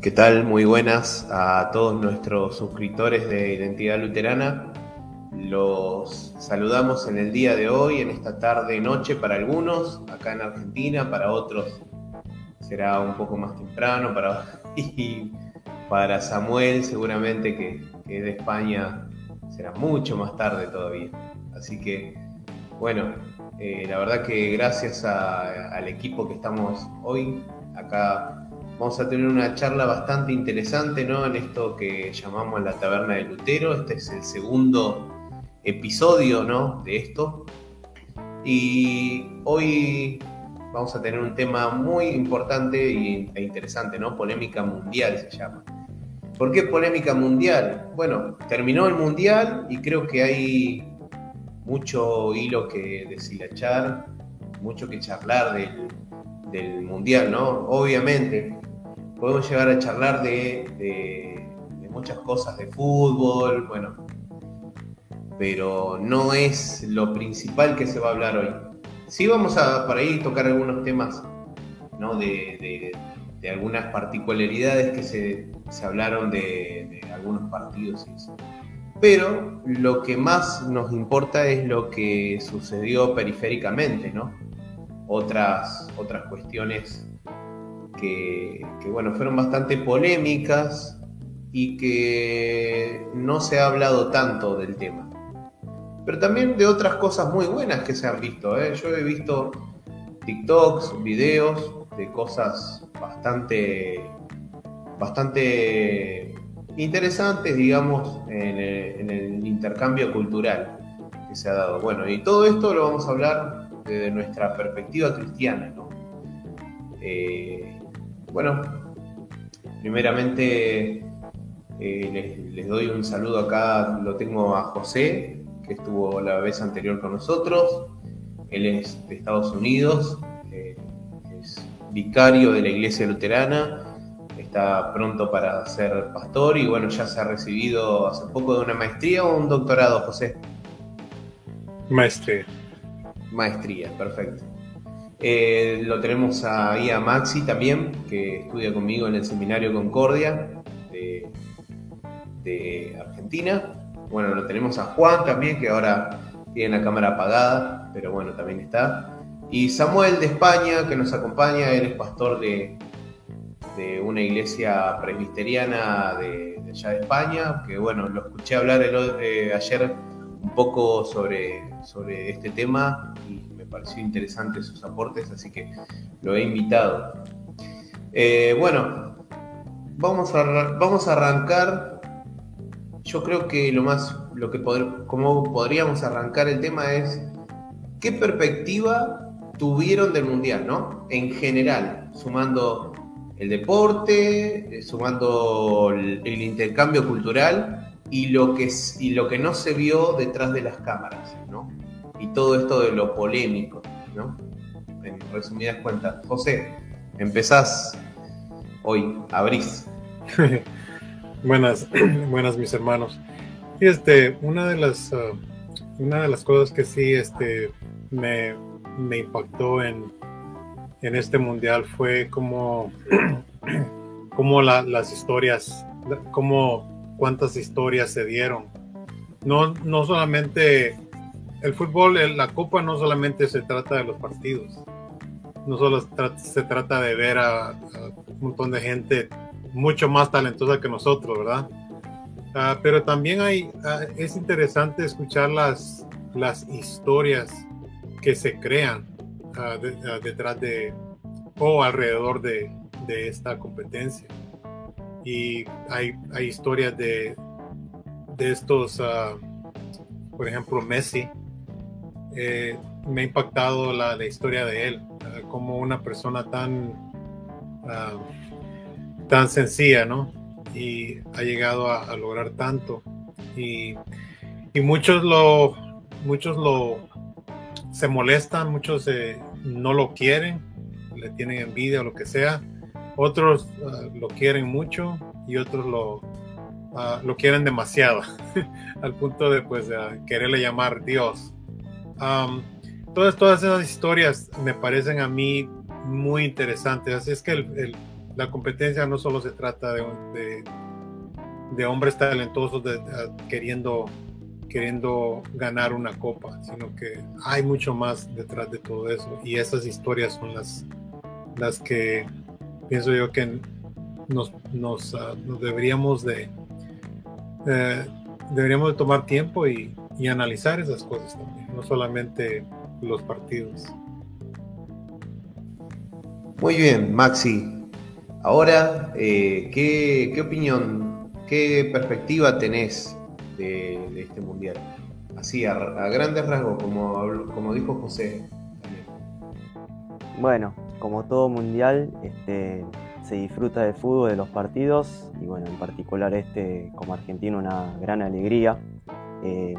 ¿Qué tal? Muy buenas a todos nuestros suscriptores de Identidad Luterana. Los saludamos en el día de hoy, en esta tarde noche para algunos, acá en Argentina, para otros será un poco más temprano, para, y para Samuel seguramente que, es de España será mucho más tarde todavía. Así que, bueno, eh, la verdad que gracias al equipo que estamos hoy acá Vamos a tener una charla bastante interesante ¿no? en esto que llamamos la taberna de Lutero. Este es el segundo episodio ¿no? de esto. Y hoy vamos a tener un tema muy importante e interesante, ¿no? Polémica mundial se llama. ¿Por qué polémica mundial? Bueno, terminó el mundial y creo que hay mucho hilo que deshilachar, mucho que charlar del, del mundial, ¿no? Obviamente, podemos llegar a charlar de, muchas cosas de fútbol, bueno, pero no es lo principal que se va a hablar hoy. Sí vamos a por ahí tocar algunos temas, ¿no? De, algunas particularidades que se, se hablaron de, algunos partidos y eso. Pero lo que más nos importa es lo que sucedió periféricamente, ¿no? Otras, otras cuestiones que, bueno, fueron bastante polémicas y que no se ha hablado tanto del tema. Pero también de otras cosas muy buenas que se han visto. ¿eh? Yo he visto TikToks, videos de cosas bastante, bastante interesantes, digamos, en el, intercambio cultural que se ha dado. Bueno, y todo esto lo vamos a hablar desde nuestra perspectiva cristiana, ¿no? Eh, bueno, primeramente eh, les, doy un saludo acá, lo tengo a José, que estuvo la vez anterior con nosotros. Él es de Estados Unidos, eh, es vicario de la iglesia luterana, está pronto para ser pastor y bueno, ya se ha recibido hace poco de una maestría o un doctorado, José. Maestría. Maestría, perfecto. Eh, lo tenemos ahí a Maxi también, que estudia conmigo en el seminario Concordia de, Argentina. Bueno, lo tenemos a Juan también, que ahora tiene la cámara apagada, pero bueno, también está. Y Samuel de España, que nos acompaña, él es pastor de, de una iglesia presbiteriana de, allá de España, que bueno, lo escuché hablar el, eh, ayer un poco sobre, sobre este tema y pareció interesante sus aportes, así que lo he invitado. Eh, bueno, vamos a, vamos a arrancar. Yo creo que lo más, lo que como podríamos arrancar el tema es qué perspectiva tuvieron del mundial, ¿no? En general, sumando el deporte, eh, sumando el, intercambio cultural y lo que y lo que no se vio detrás de las cámaras, ¿no? Y todo esto de lo polémico, ¿no? En resumidas cuentas. José, empezás hoy, abrís. buenas, buenas mis hermanos. Este, una de las, uh, una de las cosas que sí este, me, me impactó en, en este mundial fue como, como las historias, como cuántas historias se dieron. No, no solamente el fútbol, la copa no solamente se trata de los partidos, no solo se trata de ver a, un montón de gente mucho más talentosa que nosotros, ¿verdad? Ah, pero también hay, ah, es interesante escuchar las, las historias que se crean ah, detrás de o alrededor de, de, esta competencia. Y hay, hay historias de, de estos, por ejemplo, Messi, eh, me ha impactado la, historia de él, como una persona tan, ah, tan sencilla, ¿no? Y ha llegado a, lograr tanto. Y, muchos lo, muchos lo se molestan, muchos eh, no lo quieren, le tienen envidia o lo que sea. Otros ah, lo quieren mucho y otros lo, ah, lo quieren demasiado, al punto de pues quererle llamar Dios todas, todas esas historias me parecen a mí muy interesantes. Así es que la competencia no solo se trata de, de, hombres talentosos queriendo, queriendo ganar una copa, sino que hay mucho más detrás de todo eso. Y esas historias son las, las que pienso yo que nos, nos, ah, deberíamos de eh, deberíamos de tomar tiempo y, y analizar esas cosas también, no solamente los partidos. Muy bien, Maxi. Ahora, eh, ¿qué, opinión, qué perspectiva tenés de, este mundial? Así, a, grandes rasgos, como, como dijo José. Bueno, como todo mundial, este, se disfruta del fútbol, de los partidos, y bueno, en particular este, como argentino, una gran alegría. Eh,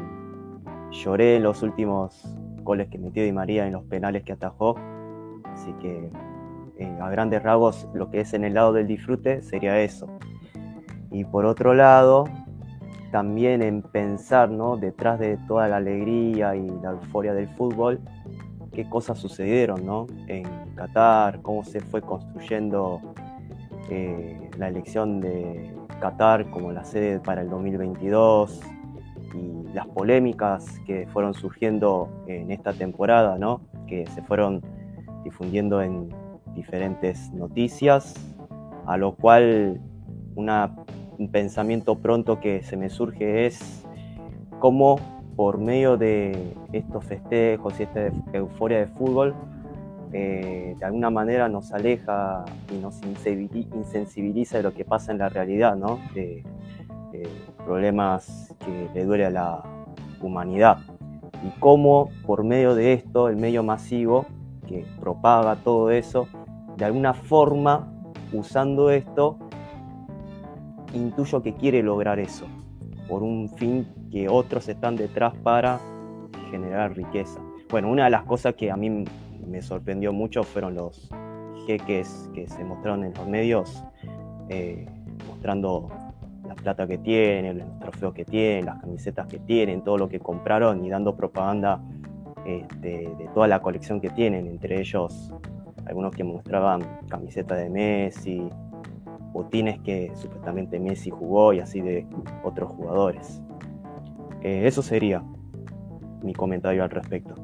lloré los últimos goles que metió Di María en los penales que atajó, así que eh, a grandes rasgos lo que es en el lado del disfrute sería eso. Y por otro lado, también en pensar. Detrás de toda la alegría y la euforia del fútbol, qué cosas sucedieron, ¿no? En Qatar, cómo se fue construyendo eh, la elección de Qatar como la sede para el 2022 y las polémicas que fueron surgiendo en esta temporada, ¿no? Que se fueron difundiendo en diferentes noticias, a lo cual un pensamiento pronto que se me surge es cómo por medio de estos festejos y esta euforia de fútbol, eh, de alguna manera nos aleja y nos insensibiliza de lo que pasa en la realidad, ¿no? Problemas que le duele a la humanidad. Y cómo por medio de esto, el medio masivo que propaga todo eso, de alguna forma, usando esto, intuyo que quiere lograr eso, por un fin que otros están detrás para generar riqueza. Bueno, una de las cosas que a mí me sorprendió mucho fueron los jeques que se mostraron en los medios, eh, mostrando la plata que tienen, los trofeos que tienen, las camisetas que tienen, todo lo que compraron y dando propaganda este, de toda la colección que tienen, entre ellos algunos que mostraban camisetas de Messi, botines que supuestamente Messi jugó y así de otros jugadores. Eh, eso sería mi comentario al respecto.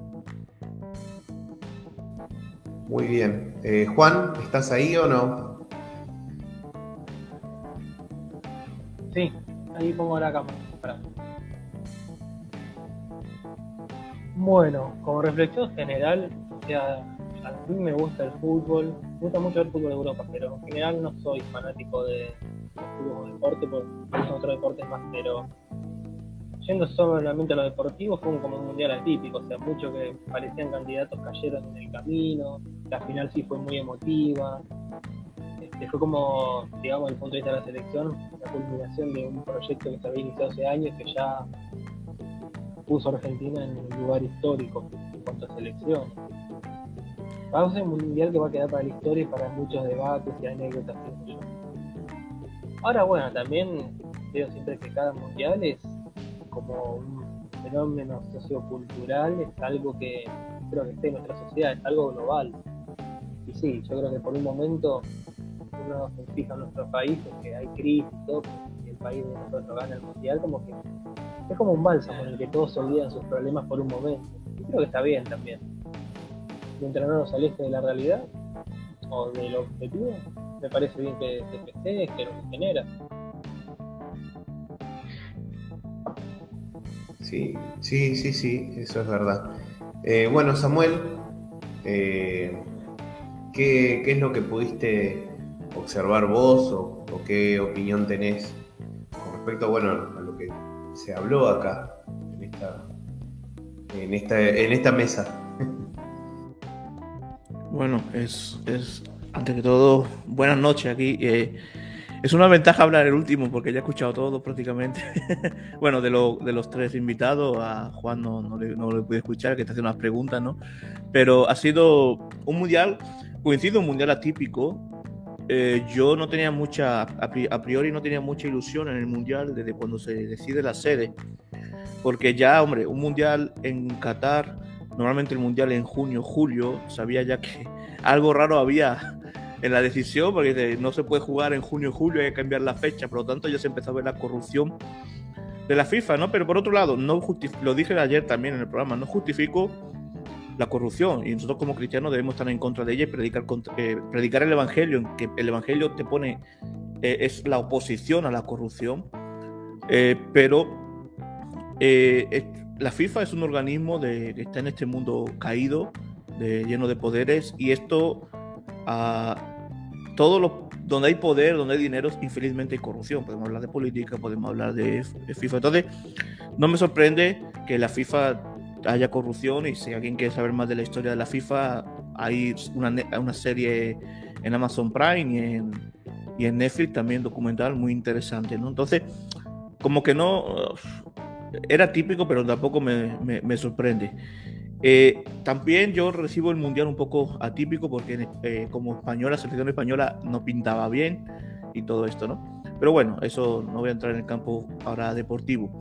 Muy bien. Eh, Juan, ¿estás ahí o no? Sí, ahí pongo la cámara. Bueno, como reflexión general, o sea, a mí me gusta el fútbol, me gusta mucho el fútbol de Europa, pero en general no soy fanático de, fútbol deporte, porque son otros deportes más, pero yendo solamente a lo deportivo fue como un mundial atípico, o sea, muchos que parecían candidatos cayeron en el camino, la final sí fue muy emotiva, este, fue como, digamos, el punto de vista de la selección, la culminación de un proyecto que se había iniciado hace años que ya puso a Argentina en un lugar histórico en cuanto a selección va a ser un mundial que va a quedar para la historia y para muchos debates y anécdotas. Ahora, bueno, también veo siempre que cada mundial es como un fenómeno sociocultural, es algo que creo que está en nuestra sociedad, es algo global. Y sí, yo creo que por un momento uno se fija en nuestros países, que hay crisis y todo, y el país de nosotros gana el mundial, como que es como un bálsamo en el que todos se olvidan sus problemas por un momento. Y creo que está bien también mientras no nos aleje de la realidad o del objetivo, me parece bien que se festeje, que lo genera. Sí, sí, sí, sí, eso es verdad. Eh, bueno, Samuel, eh, ¿qué, es lo que pudiste observar vos o, qué opinión tenés con respecto bueno, a lo que se habló acá en esta, en esta, en esta mesa? Bueno, es, es antes que todo, buenas noches aquí. Eh, es una ventaja hablar el último porque ya he escuchado todo prácticamente. bueno, de, de los tres invitados, a Juan no, no, le, no le pude escuchar, que está haciendo unas preguntas, ¿no? Pero ha sido un mundial, coincido, un mundial atípico. Eh, yo no tenía mucha, a priori no tenía mucha ilusión en el mundial desde cuando se decide la sede. Porque ya, hombre, un mundial en Qatar Normalmente el mundial en junio, julio, sabía ya que algo raro había en la decisión, porque no se puede jugar en junio julio, hay que cambiar la fecha, por lo tanto ya se empezó a ver la corrupción de la FIFA, ¿no? Pero por otro lado, no lo dije ayer también en el programa, no justifico la corrupción y nosotros como cristianos debemos estar en contra de ella y predicar, eh, predicar el Evangelio, que el Evangelio te pone, eh, es la oposición a la corrupción, eh, pero la FIFA es un organismo de, que está en este mundo caído, lleno de poderes y esto, a todo lo, donde hay poder, donde hay dinero, infelizmente hay corrupción. Podemos hablar de política, podemos hablar de, FIFA. Entonces, no me sorprende que la FIFA haya corrupción y si alguien quiere saber más de la historia de la FIFA, hay una, una serie en Amazon Prime y en, y en Netflix también documental muy interesante. Entonces, como que no, era típico, pero tampoco me, me, sorprende. Eh, también yo recibo el mundial un poco atípico porque eh, como española, la selección española no pintaba bien y todo esto, ¿no? Pero bueno, eso no voy a entrar en el campo ahora deportivo.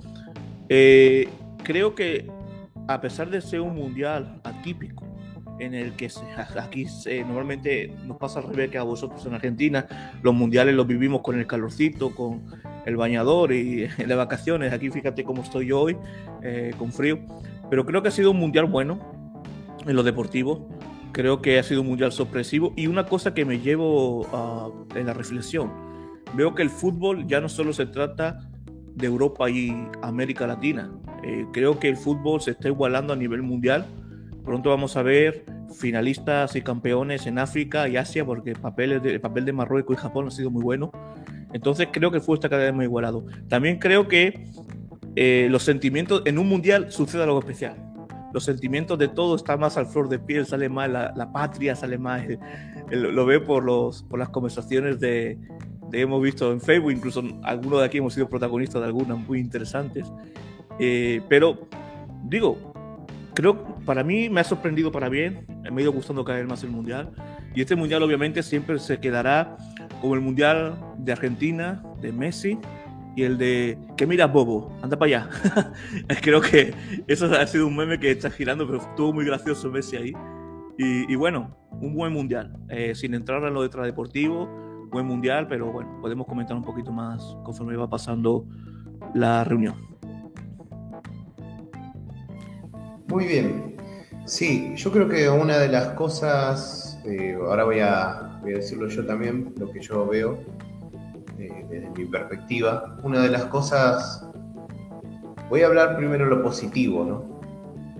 Eh, creo que a pesar de ser un mundial atípico, en el que aquí normalmente nos pasa al revés que a vosotros en Argentina, los mundiales los vivimos con el calorcito, con el bañador y de vacaciones. Aquí fíjate cómo estoy hoy, eh, con frío. Pero creo que ha sido un mundial bueno en lo deportivo. Creo que ha sido un mundial sorpresivo. Y una cosa que me llevo uh, en la reflexión, veo que el fútbol ya no solo se trata de Europa y América Latina. Eh, creo que el fútbol se está igualando a nivel mundial. Pronto vamos a ver finalistas y campeones en África y Asia, porque el papel de, el papel de Marruecos y Japón ha sido muy bueno. Entonces creo que el fútbol está cada vez más igualado. También creo que eh, los sentimientos, en un mundial sucede algo especial. Los sentimientos de todo están más al flor de piel, sale más la, patria, sale más. lo veo por, los, por las conversaciones de, hemos visto en Facebook, incluso algunos de aquí hemos sido protagonistas de algunas muy interesantes. Eh, pero digo, creo para mí me ha sorprendido para bien, me ha ido gustando cada vez más el mundial. Y este mundial obviamente siempre se quedará como el mundial de Argentina, de Messi, y el de que mira Bobo, anda para allá. Creo que eso ha sido un meme que está girando, pero estuvo muy gracioso Messi ahí. Y, bueno, un buen mundial, eh, sin entrar en lo detrás deportivo, buen mundial, pero bueno, podemos comentar un poquito más conforme va pasando la reunión. Muy bien. Sí, yo creo que una de las cosas, eh, ahora voy a, decirlo yo también, lo que yo veo eh, desde mi perspectiva, una de las cosas, voy a hablar primero lo positivo, ¿no?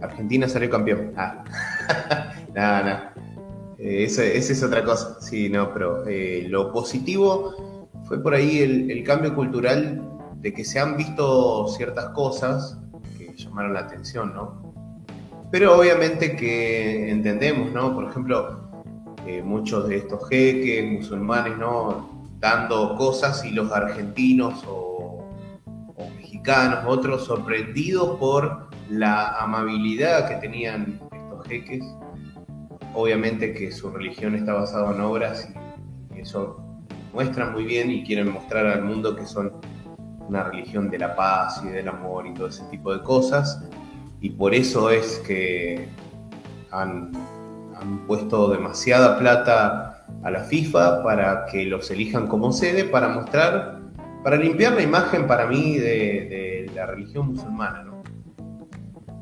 Argentina salió campeón. Ah, nada, nada. Eh, esa es otra cosa. Sí, no, pero lo positivo fue por ahí el, cambio cultural de que se han visto ciertas cosas que llamaron la atención, ¿no? Pero obviamente que entendemos, ¿no? Por ejemplo, eh, muchos de estos jeques musulmanes, ¿no? Dando cosas y los argentinos o, mexicanos, otros sorprendidos por la amabilidad que tenían estos jeques. Obviamente que su religión está basada en obras y eso muestran muy bien y quieren mostrar al mundo que son una religión de la paz y del amor y todo ese tipo de cosas y por eso es que han, puesto demasiada plata a la FIFA para que los elijan como sede, para mostrar, para limpiar la imagen para mí de, la religión musulmana.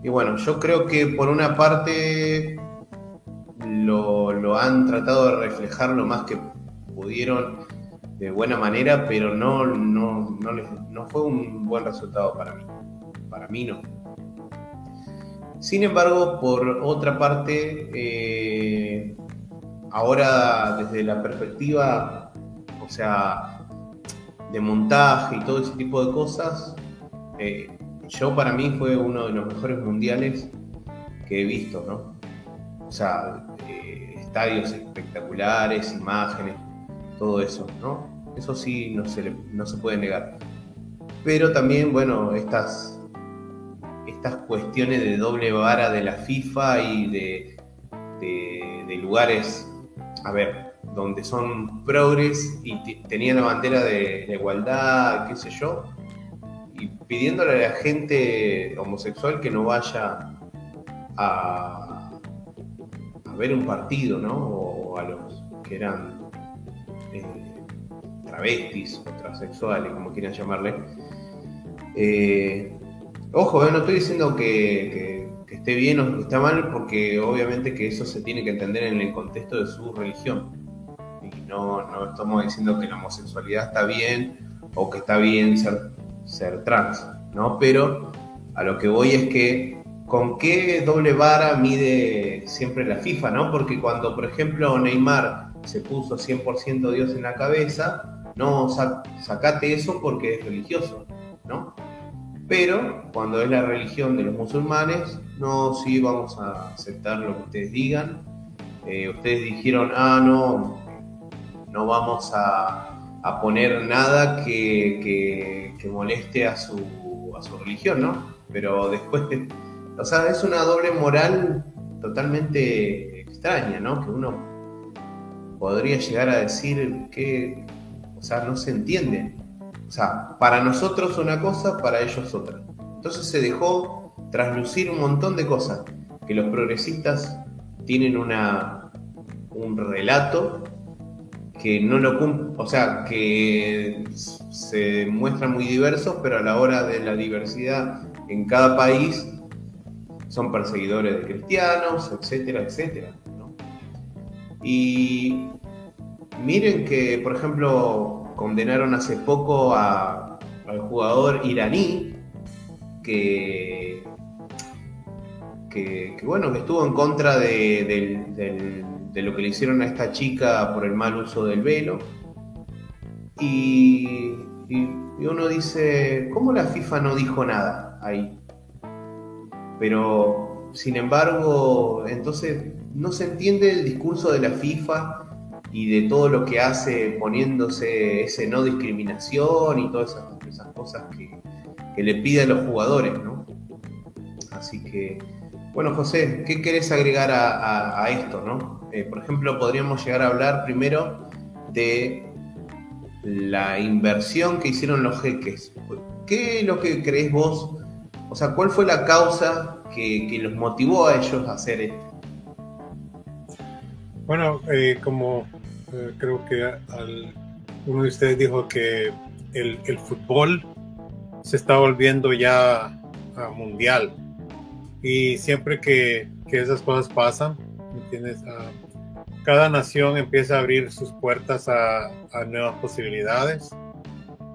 Y bueno, yo creo que por una parte lo, han tratado de reflejar lo más que pudieron de buena manera, pero no, no, no, no fue un buen resultado para mí. Para mí no. Sin embargo, por otra parte, eh, ahora desde la perspectiva, o sea, de montaje y todo ese tipo de cosas, eh, yo para mí fue uno de los mejores mundiales que he visto, ¿no? O sea, eh, estadios espectaculares, imágenes, todo eso, ¿no? Eso sí no se, no se puede negar. Pero también, bueno, estas estas cuestiones de doble vara de la FIFA y de, de, lugares, a ver, donde son progres y tenían la bandera de igualdad, qué sé yo, y pidiéndole a la gente homosexual que no vaya a, ver un partido, ¿no? O a los que eran eh, travestis o transexuales, como quieran llamarle. Eh, ojo, no estoy diciendo que, esté bien o que está mal, porque obviamente que eso se tiene que entender en el contexto de su religión. Y no, no estamos diciendo que la homosexualidad está bien o que está bien ser trans, ¿no? Pero a lo que voy es que con qué doble vara mide siempre la FIFA, ¿no? Porque cuando, por ejemplo, Neymar se puso 100% Dios en la cabeza, no sacate eso porque es religioso, ¿no? Pero cuando es la religión de los musulmanes, no, sí vamos a aceptar lo que ustedes digan. Eh, ustedes dijeron, ah, no, no vamos a, poner nada que, que, moleste a su, a su religión, ¿no? Pero después o sea, es una doble moral totalmente extraña, ¿no? Que uno podría llegar a decir que, o sea, no se entiende. O sea, para nosotros una cosa, para ellos otra. Entonces se dejó traslucir un montón de cosas, que los progresistas tienen una, un relato que no lo cumple, o sea, que se muestran muy diversos, pero a la hora de la diversidad en cada país son perseguidores de cristianos, etcétera, etcétera. Y miren que, por ejemplo, condenaron hace poco al jugador iraní que, que, bueno, que estuvo en contra de, lo que le hicieron a esta chica por el mal uso del velo. y uno dice, ¿cómo la FIFA no dijo nada ahí? Pero, sin embargo, entonces no se entiende el discurso de la FIFA y de todo lo que hace poniéndose ese no discriminación y todas esas, cosas que, le pide a los jugadores, ¿no? Así que, bueno, José, ¿qué querés agregar a, esto, no? Eh, por ejemplo, podríamos llegar a hablar primero de la inversión que hicieron los jeques. ¿Qué es lo que crees vos o sea, ¿cuál fue la causa que, los motivó a ellos a hacer esto? Bueno, eh, como eh, creo que uno de ustedes dijo que el, fútbol se está volviendo ya mundial. Y siempre que, esas cosas pasan, ¿entiendes? cada nación empieza a abrir sus puertas a, a, nuevas posibilidades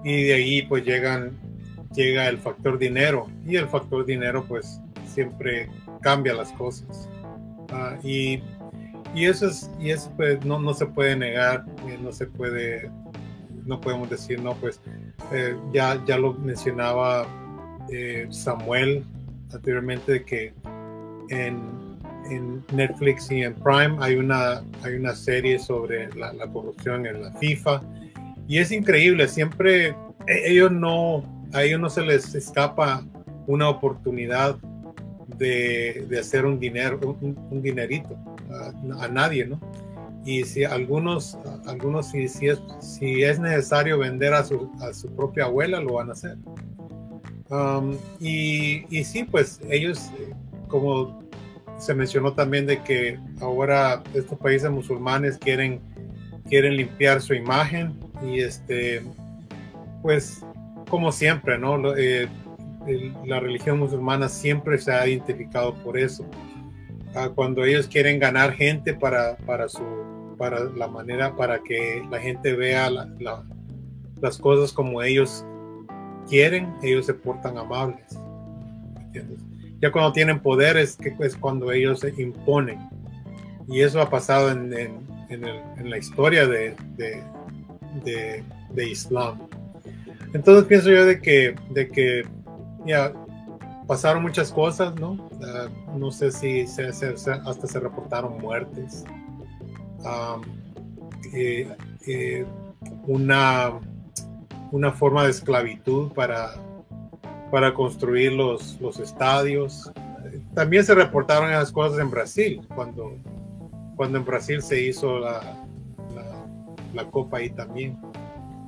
y de ahí pues llegan llega el factor dinero y el factor dinero pues siempre cambia las cosas. Ah, y, y, eso es, y eso pues no, no se puede negar, eh, no se puede, no podemos decir, no, pues eh, ya, ya lo mencionaba eh, Samuel anteriormente de que en, en, Netflix y en Prime hay una, hay una serie sobre la, la corrupción en la FIFA y es increíble, siempre e, ellos no, a ellos no se les escapa una oportunidad de, hacer un dinero, un, dinerito a, nadie, ¿no? Y si algunos, algunos si, si, es, si es necesario vender a su, a su propia abuela, lo van a hacer. Um, y, y, sí, pues ellos, como se mencionó también de que ahora estos países musulmanes quieren, quieren limpiar su imagen y este, pues como siempre, ¿no? Eh, la religión musulmana siempre se ha identificado por eso. Ah, cuando ellos quieren ganar gente para, para, su, para la manera, para que la gente vea las cosas como ellos quieren, ellos se portan amables. Ya cuando tienen poder es, que, es cuando ellos se imponen. Y eso ha pasado en, en, en, la historia de, de, de, de Islam. Entonces pienso yo de que, de que ya pasaron muchas cosas, ¿no? no sé si hasta se reportaron muertes. Eh, una, una forma de esclavitud para, para construir los, los estadios. También se reportaron esas cosas en Brasil, cuando, cuando en Brasil se hizo la, la, la Copa ahí también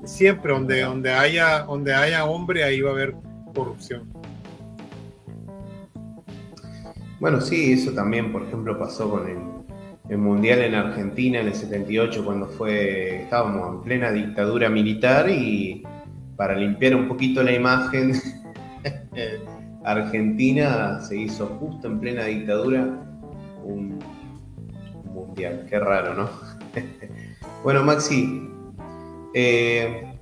siempre donde, donde, haya, donde haya hombre, ahí va a haber corrupción. Bueno, sí, eso también, por ejemplo, pasó con el Mundial en Argentina en el 78 cuando fue, estábamos en plena dictadura militar y para limpiar un poquito la imagen, Argentina se hizo justo en plena dictadura un mundial. Qué raro, ¿no? bueno, Maxi, eh,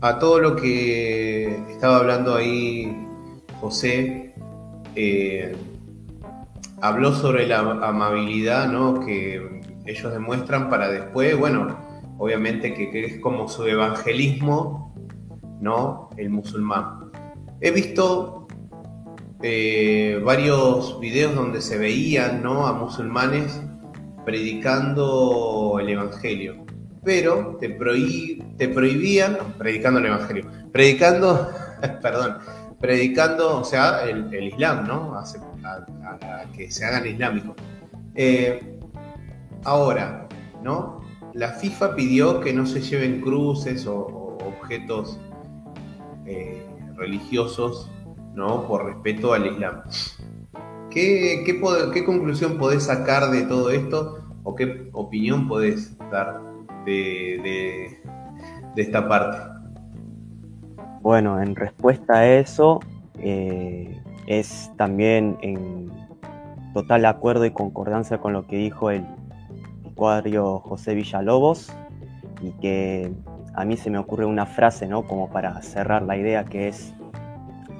a todo lo que estaba hablando ahí José, eh, habló sobre la amabilidad ¿no? que ellos demuestran para después, bueno, obviamente que, es como su evangelismo, ¿no? El musulmán. He visto eh, varios videos donde se veían, ¿no? A musulmanes predicando el evangelio, pero te, te prohibían, predicando el evangelio, predicando, perdón, predicando, o sea, el, Islam, ¿no? A, que se hagan islámicos. Eh, ahora, ¿no? La FIFA pidió que no se lleven cruces o, objetos eh, religiosos, ¿no? Por respeto al Islam. ¿Qué, qué, conclusión podés sacar de todo esto o qué opinión podés dar de esta parte? Bueno, en respuesta a eso, eh, es también en total acuerdo y concordancia con lo que dijo el cuadrio José Villalobos y que a mí se me ocurre una frase, ¿no? Como para cerrar la idea que es,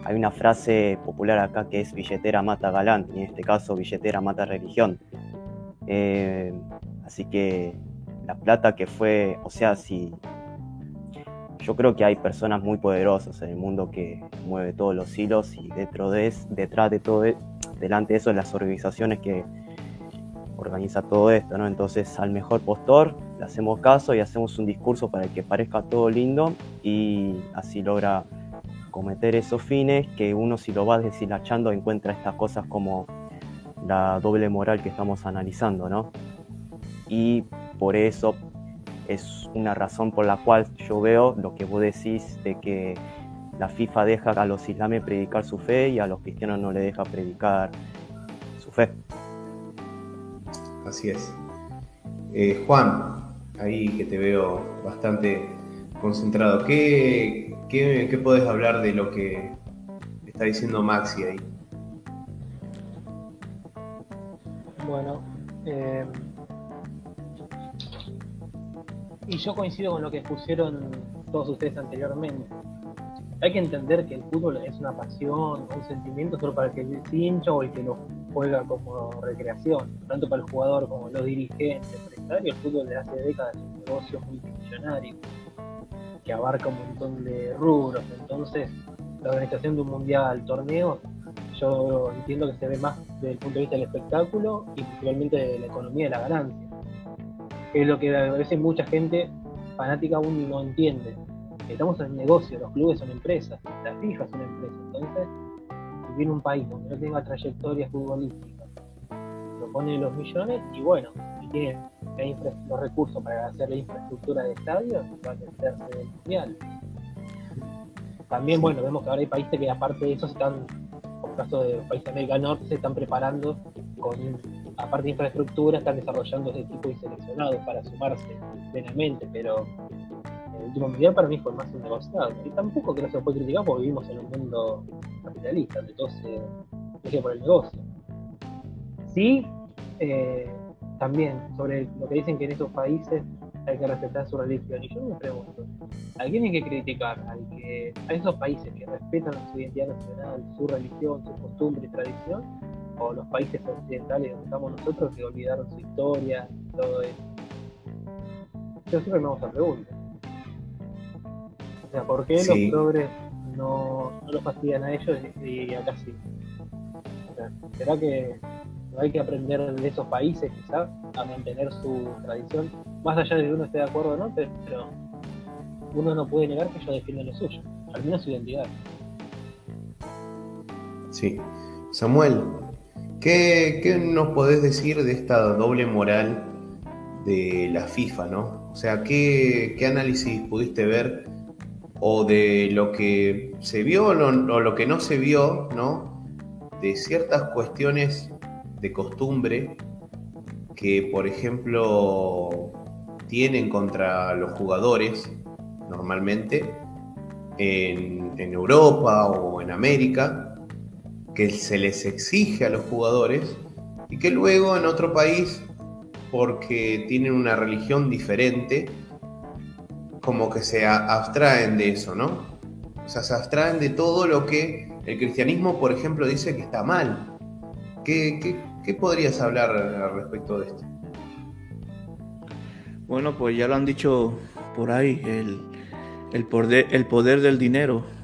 hay una frase popular acá que es billetera mata galán y en este caso billetera mata religión. Eh, así que la plata que fue, o sea, si yo creo que hay personas muy poderosas en el mundo que mueve todos los hilos y dentro de, detrás de todo, delante de eso, las organizaciones que organiza todo esto, ¿no? Entonces al mejor postor le hacemos caso y hacemos un discurso para que parezca todo lindo y así logra cometer esos fines que uno si lo va deshilachando encuentra estas cosas como la doble moral que estamos analizando, ¿no? Y por eso es una razón por la cual yo veo lo que vos decís de que la FIFA deja a los islames predicar su fe y a los cristianos no le deja predicar su fe. Así es. Eh, Juan, ahí que te veo bastante concentrado, ¿qué, qué, podés hablar de lo que está diciendo Maxi ahí? Bueno, eh, y yo coincido con lo que pusieron todos ustedes anteriormente. Hay que entender que el fútbol es una pasión, un sentimiento solo para el que es hincha o el que lo juega como recreación. Tanto para el jugador como los dirigentes, empresarios, el fútbol de hace décadas es un negocio multimillonario que abarca un montón de rubros. Entonces, la organización de un mundial, torneo, yo entiendo que se ve más desde el punto de vista del espectáculo y principalmente de la economía de la ganancia es lo que a veces mucha gente fanática aún no entiende. Estamos en negocio, los clubes son empresas, las FIFA son empresas. Entonces, si viene un país donde no tenga trayectoria futbolística, lo pone los millones y bueno, si tiene los recursos para hacer la infraestructura de estadios, va a meterse del mundial. También, bueno, vemos que ahora hay países que aparte de eso están, como el caso de los países de América Norte, se están preparando con aparte de infraestructura, están desarrollando ese tipo de seleccionados para sumarse plenamente, pero el último mundial para mí fue más un negociado. Y tampoco que no se puede criticar porque vivimos en un mundo capitalista, donde todo se por el negocio. Sí, eh, también sobre lo que dicen que en esos países hay que respetar su religión. Y yo me pregunto, ¿a quién hay que criticar? ¿Al que, ¿A esos países que respetan su identidad nacional, su religión, su costumbre y tradición? O los países occidentales donde estamos nosotros que olvidaron su historia y todo eso. Yo siempre me hago esa pregunta. O sea, ¿por qué los progres no, no los fastidian a ellos y, acá sí? O sea, ¿será que no hay que aprender de esos países quizás a mantener su tradición? Más allá de que uno esté de acuerdo o no, pero uno no puede negar que ellos defienden lo suyo, al menos su identidad. Sí. Samuel, ¿Qué, nos podés decir de esta doble moral de la FIFA, no? O sea, ¿qué, análisis pudiste ver o de lo que se vio o lo, que no se vio, ¿no? De ciertas cuestiones de costumbre que, por ejemplo, tienen contra los jugadores normalmente en, en Europa o en América, que se les exige a los jugadores y que luego en otro país, porque tienen una religión diferente, como que se abstraen de eso, ¿no? O sea, se abstraen de todo lo que el cristianismo, por ejemplo, dice que está mal. ¿Qué, podrías hablar al respecto de esto? Bueno, pues ya lo han dicho por ahí, el, poder, el poder del dinero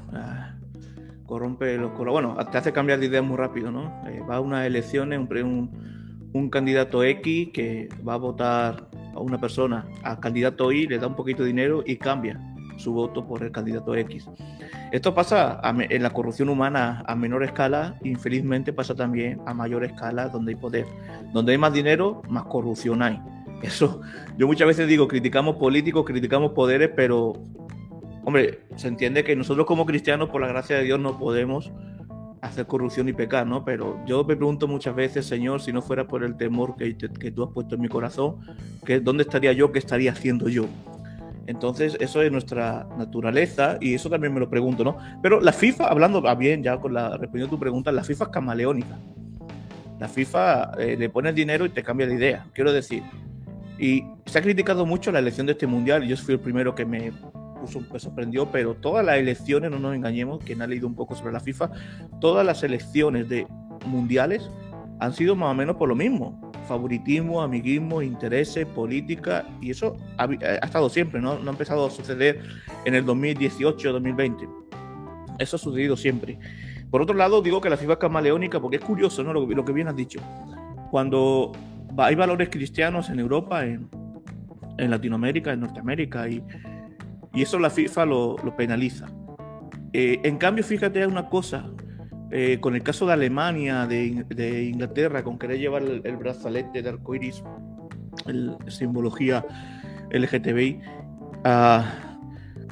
corrompe los Bueno, te hace cambiar de idea muy rápido, ¿no? Eh, va a unas elecciones, un, un, candidato X que va a votar a una persona, al candidato Y, le da un poquito de dinero y cambia su voto por el candidato X. Esto pasa en la corrupción humana a menor escala, infelizmente pasa también a mayor escala donde hay poder. Donde hay más dinero, más corrupción hay. Eso, yo muchas veces digo, criticamos políticos, criticamos poderes, pero, hombre, se entiende que nosotros como cristianos, por la gracia de Dios, no podemos hacer corrupción y pecar, ¿no? Pero yo me pregunto muchas veces, Señor, si no fuera por el temor que, tú has puesto en mi corazón, que, ¿dónde estaría yo? ¿Qué estaría haciendo yo? Entonces, eso es nuestra naturaleza y eso también me lo pregunto, ¿no? Pero la FIFA, hablando bien, ya con la respondiendo a tu pregunta, la FIFA es camaleónica. La FIFA eh, le pone el dinero y te cambia de idea, quiero decir. Y se ha criticado mucho la elección de este mundial y yo fui el primero que me me sorprendió, pero todas las elecciones, no nos engañemos, quien ha leído un poco sobre la FIFA, todas las elecciones de mundiales han sido más o menos por lo mismo favoritismo, amiguismo, intereses, política, y eso ha, estado siempre, ¿no? no ha empezado a suceder en el 2018 2020. Eso ha sucedido siempre. Por otro lado, digo que la FIFA es camaleónica porque es curioso, ¿no? Lo, lo que bien has dicho. Cuando hay valores cristianos en Europa, en, en Latinoamérica, en Norteamérica, y, y eso la FIFA lo, lo penaliza. Eh, en cambio, fíjate una cosa, eh, con el caso de Alemania, de, Inglaterra, con querer llevar el, brazalete de arcoiris, el, simbología LGTBI, ah,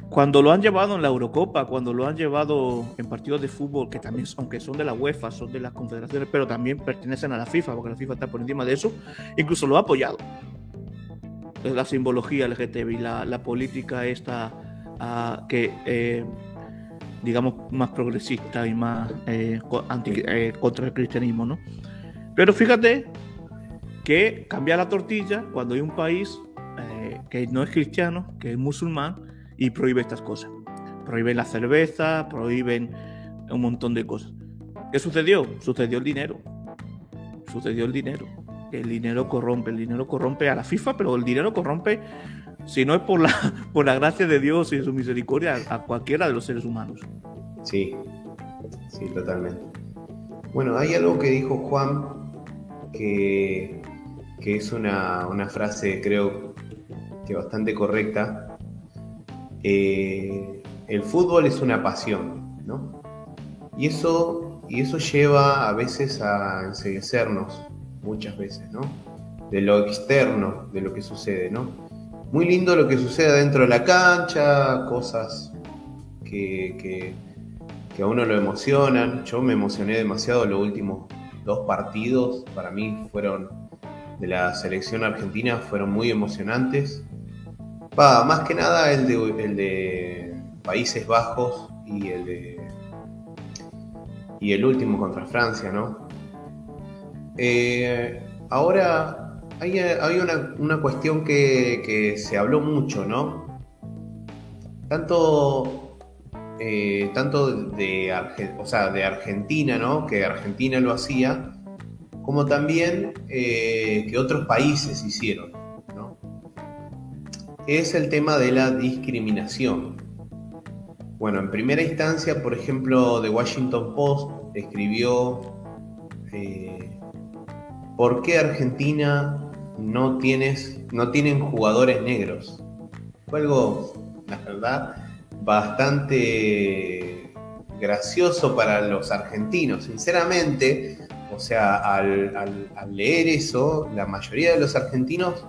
cuando lo han llevado en la Eurocopa, cuando lo han llevado en partidos de fútbol, que también, aunque son de la UEFA, son de las confederaciones, pero también pertenecen a la FIFA, porque la FIFA está por encima de eso, incluso lo ha apoyado. La simbología LGTBI, la, la política esta ah, que eh, digamos, más progresista y más eh, eh, contra el cristianismo, ¿no? Pero fíjate que cambia la tortilla cuando hay un país que no es cristiano, que es musulmán, y prohíbe estas cosas. Prohíben la cerveza, prohíben un montón de cosas. ¿Qué sucedió? Sucedió el dinero. Sucedió el dinero. El dinero corrompe, el dinero corrompe a la FIFA, pero el dinero corrompe si no es por la, por la gracia de Dios y su misericordia, a cualquiera de los seres humanos. Sí, sí, totalmente. Bueno, hay algo que dijo Juan que, que es una, frase, creo que bastante correcta. Eh, el fútbol es una pasión, ¿no? Y eso, y eso lleva a veces a enseguecernos, muchas veces, ¿no? De lo externo, de lo que sucede, ¿no? muy lindo lo que sucede dentro de la cancha, cosas que, a uno lo emocionan. Yo me emocioné demasiado los últimos dos partidos, para mí fueron de la selección argentina, fueron muy emocionantes. Más que nada el de, el de Países Bajos y el de y el último contra Francia, ¿no? Eh, ahora hay, una, cuestión que, se habló mucho, ¿no? Tanto, eh, tanto de, Argentina, ¿no? Que Argentina lo hacía, como también eh, que otros países hicieron, ¿no? Es el tema de la discriminación. Bueno, en primera instancia, por ejemplo, The Washington Post escribió ¿Por qué Argentina no, tienes, no tienen jugadores negros. Fue algo, la verdad, bastante gracioso para los argentinos. Sinceramente, o sea, al, leer eso, la mayoría de los argentinos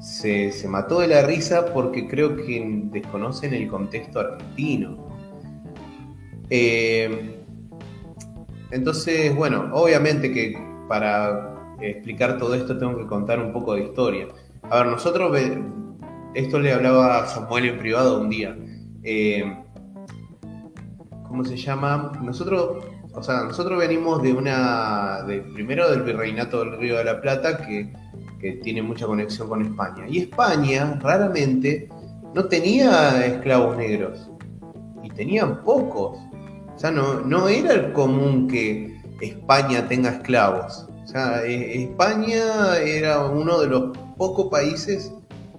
se, mató de la risa porque creo que desconocen el contexto argentino. Eh, entonces, bueno, obviamente que para explicar todo esto tengo que contar un poco de historia. A ver, nosotros, esto le hablaba a Samuel en privado un día. Eh, ¿Cómo se llama? Nosotros, o sea, nosotros venimos de una, de, primero del virreinato del Río de la Plata, que, que tiene mucha conexión con España. Y España raramente no tenía esclavos negros. Y tenían pocos. O sea, no, no era común que España tenga esclavos. O sea, España era uno de los pocos países,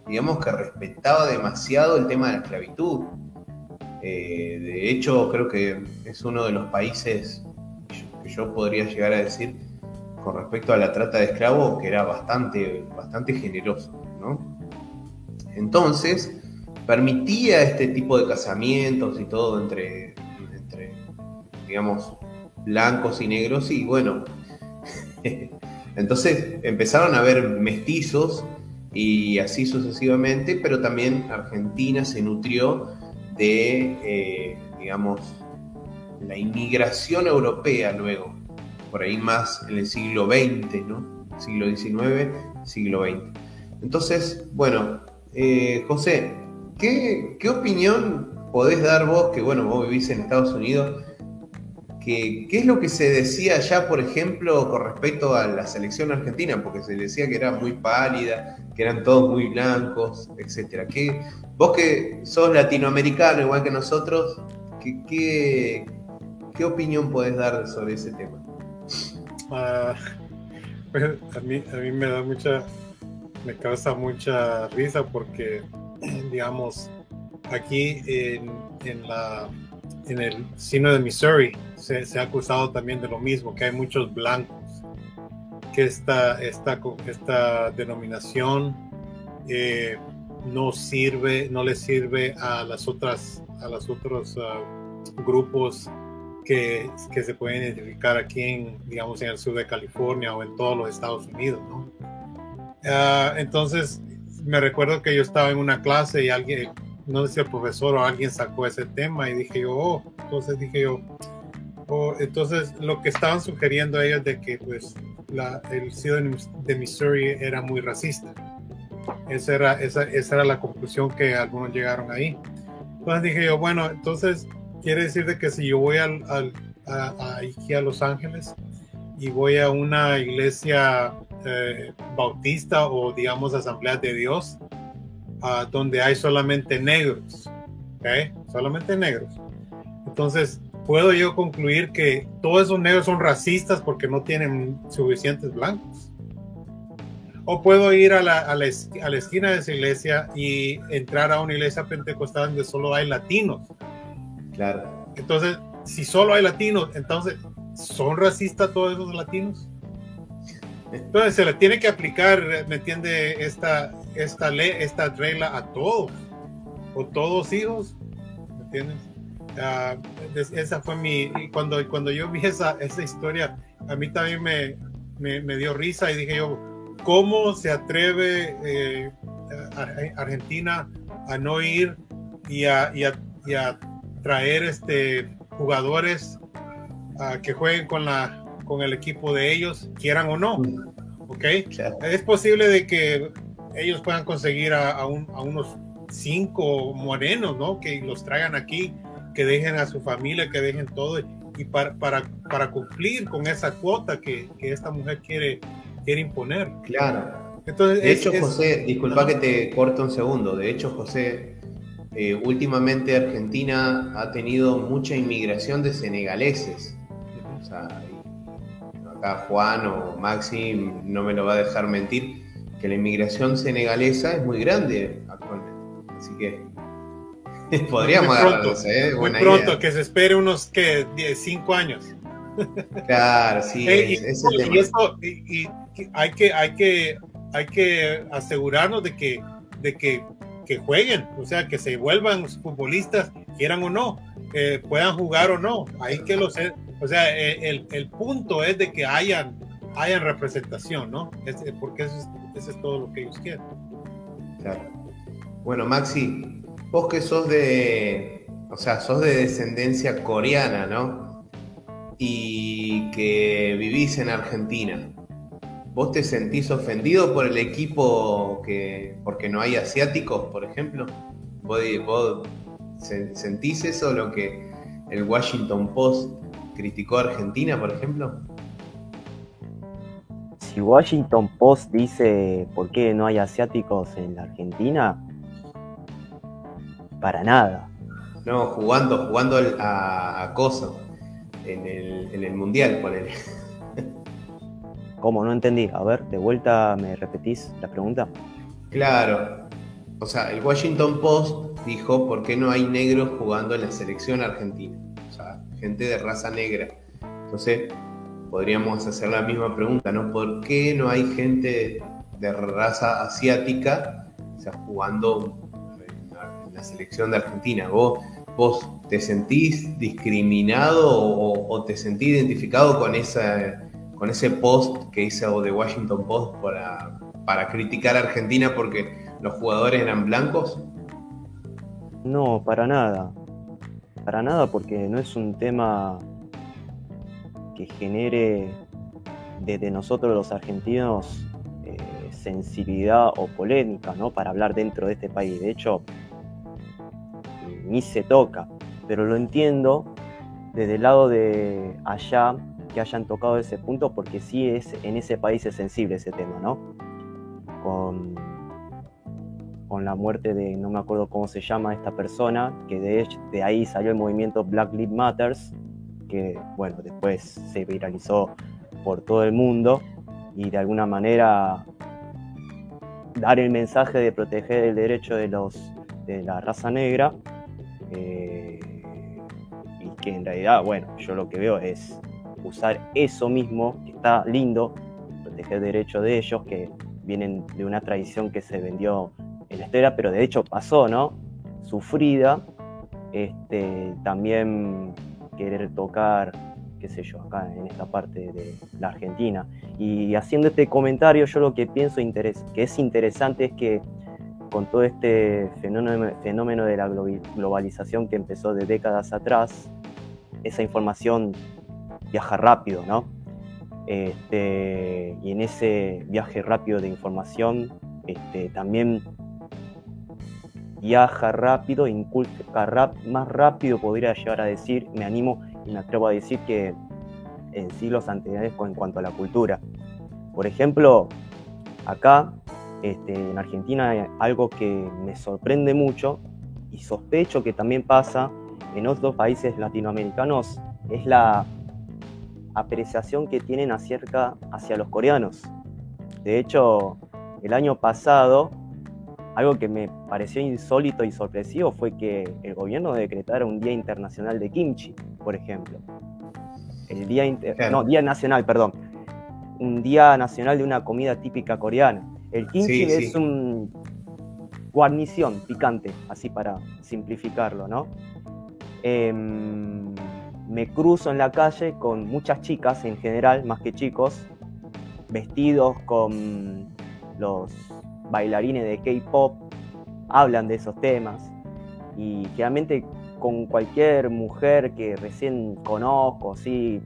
digamos, que respetaba demasiado el tema de la esclavitud. Eh, de hecho, creo que es uno de los países que yo podría llegar a decir con respecto a la trata de esclavos que era bastante, bastante generoso. ¿no? Entonces, permitía este tipo de casamientos y todo entre, entre digamos, blancos y negros y bueno, entonces empezaron a haber mestizos y así sucesivamente, pero también Argentina se nutrió de, eh, digamos, la inmigración europea luego, por ahí más en el siglo XX, ¿no? Siglo XIX, siglo XX. Entonces, bueno, eh, José, ¿qué, ¿qué opinión podés dar vos, que bueno, vos vivís en Estados Unidos, ¿Qué es lo que se decía allá, por ejemplo, con respecto a la selección argentina? Porque se decía que era muy pálida, que eran todos muy blancos, etcétera. ¿Qué, vos que sos latinoamericano igual que nosotros, ¿qué, qué, opinión podés dar sobre ese tema? Ah, a, mí, a mí me da mucha, me causa mucha risa porque, digamos, aquí en, en la en el sino de Missouri se, ha acusado también de lo mismo, que hay muchos blancos, que esta, esta, esta denominación eh, no sirve, no le sirve a las otras, a los otros ah, grupos que, que, se pueden identificar aquí en, digamos, en el sur de California o en todos los Estados Unidos. Ah, entonces, me recuerdo que yo estaba en una clase y alguien, no sé si el profesor o alguien sacó ese tema y dije yo, oh, entonces dije yo, entonces lo que estaban sugiriendo ellos de que pues la, el ciudad de Missouri era muy racista. Esa era, esa, esa era la conclusión que algunos llegaron ahí. Entonces dije yo, bueno, entonces quiere decir de que si yo voy al, a, aquí a Los Ángeles y voy a una iglesia eh, bautista o digamos asamblea de Dios, donde hay solamente negros, ¿okay? solamente negros. Entonces, puedo yo concluir que todos esos negros son racistas porque no tienen suficientes blancos. O puedo ir a la, a la, a la esquina de esa iglesia y entrar a una iglesia pentecostal donde solo hay latinos. Claro. Entonces, si solo hay latinos, entonces, ¿son racistas todos esos latinos? Entonces se le tiene que aplicar, ¿me entiende? Esta, esta ley, esta regla a todos, o todos hijos, ¿me entiendes? Ah, esa fue mi, cuando, cuando yo vi esa, esa historia, a mí también me, me, dio risa y dije yo, ¿cómo se atreve eh, Argentina a no ir y a, y a, traer este, jugadores uh, que jueguen con, la, con el equipo de ellos, quieran o no? ¿Ok? Es posible de que ellos puedan conseguir a, unos cinco morenos, ¿no? Que los traigan aquí, que dejen a su familia, que dejen todo, y para, para, para cumplir con esa cuota que, esta mujer quiere, quiere imponer. Claro. Entonces, de hecho, José, disculpa que te corto un segundo. De hecho, José, eh, últimamente Argentina ha tenido mucha inmigración de senegaleses. O sea, acá Juan o Maxi no me lo va a dejar mentir que la inmigración senegalesa es muy grande actualmente. Así que podríamos agarrarnos, ¿eh? muy pronto, que se espere unos que 5 años. Claro, sí. y, hay que, hay que, hay que asegurarnos de que, de que, que jueguen, o sea, que se vuelvan futbolistas, quieran o no, puedan jugar o no. Hay que lo o sea, el, el punto es de que hayan, hayan representación, ¿no? porque eso es eso es todo lo que ellos quieren. Claro. Bueno, Maxi, vos que sos de, o sea, sos de descendencia coreana, ¿no? Y que vivís en Argentina. ¿Vos te sentís ofendido por el equipo que porque no hay asiáticos, por ejemplo? ¿Vos, vos sentís eso lo que el Washington Post criticó a Argentina, por ejemplo? Si Washington Post dice por qué no hay asiáticos en la Argentina, para nada. No, jugando, jugando a, a en el, en el Mundial, ponele. ¿Cómo? No entendí. A ver, de vuelta me repetís la pregunta. Claro. O sea, el Washington Post dijo por qué no hay negros jugando en la selección argentina. O sea, gente de raza negra. Entonces, podríamos hacer la misma pregunta, ¿no? ¿Por qué no hay gente de raza asiática o sea, jugando la selección de Argentina? ¿Vos, vos te sentís discriminado o, te sentís identificado con, esa, con ese post que hizo The Washington Post para, para criticar a Argentina porque los jugadores eran blancos? No, para nada. Para nada porque no es un tema que genere desde nosotros los argentinos eh, sensibilidad o polémica, ¿no? Para hablar dentro de este país. De hecho, ni se toca, pero lo entiendo desde el lado de allá que hayan tocado ese punto porque sí es en ese país es sensible ese tema, ¿no? Con, con la muerte de, no me acuerdo cómo se llama esta persona, que de, ahí salió el movimiento Black Lives Matters, que bueno, después se viralizó por todo el mundo y de alguna manera dar el mensaje de proteger el derecho de los de la raza negra eh, y que en realidad bueno yo lo que veo es usar eso mismo que está lindo proteger el derecho de ellos que vienen de una tradición que se vendió en la historia pero de hecho pasó no sufrida este también querer tocar, qué sé yo, acá en esta parte de la Argentina. Y haciendo este comentario, yo lo que pienso que es interesante es que con todo este fenómeno, de la globalización que empezó de décadas atrás, esa información viaja rápido, ¿no? Este, y en ese viaje rápido de información este, también viaja rápido, inculca más rápido, podría llegar a decir, me animo y me atrevo a decir que en siglos anteriores en cuanto a la cultura. Por ejemplo, acá este, en Argentina algo que me sorprende mucho y sospecho que también pasa en otros países latinoamericanos es la apreciación que tienen acerca hacia los coreanos. De hecho, el año pasado algo que me pareció insólito y sorpresivo fue que el gobierno decretara un Día Internacional de Kimchi, por ejemplo. El Día, no, Día Nacional, perdón. Un Día Nacional de una comida típica coreana. El kimchi es un guarnición picante, así para simplificarlo, ¿no? Em, me cruzo en la calle con muchas chicas en general, más que chicos, vestidos con los bailarines de K-pop hablan de esos temas y generalmente con cualquier mujer que recién conozco, sí,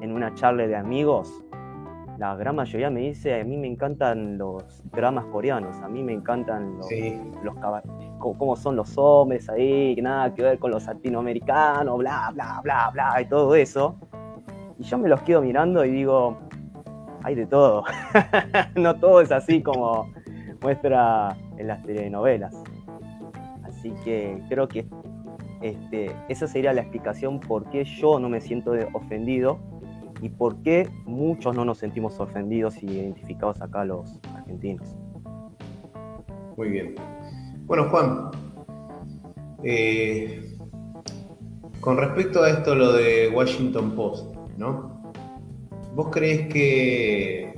en una charla de amigos, la gran mayoría me dice, a mí me encantan los dramas coreanos, a mí me encantan los, los cómo son los hombres ahí, nada que ver con los latinoamericanos, bla, bla, bla, bla, y todo eso. Y yo me los quedo mirando y digo, hay de todo. no todo es así como muestra en las telenovelas. Así que creo que este, esa sería la explicación por qué yo no me siento ofendido y por qué muchos no nos sentimos ofendidos y identificados acá los argentinos. Muy bien. Bueno, Juan, eh, con respecto a esto, lo de Washington Post, ¿no? ¿Vos crees que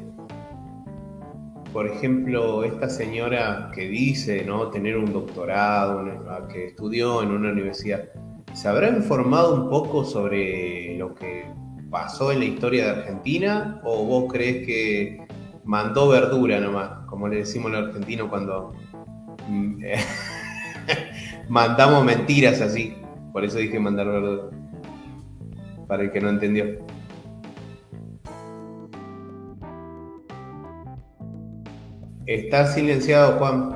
por ejemplo, esta señora que dice ¿no? tener un doctorado, que estudió en una universidad, ¿se habrá informado un poco sobre lo que pasó en la historia de Argentina? ¿O vos crees que mandó verdura nomás, como le decimos en argentino cuando mm, mandamos mentiras así? Por eso dije mandar verdura. Para el que no entendió. Está silenciado, Juan.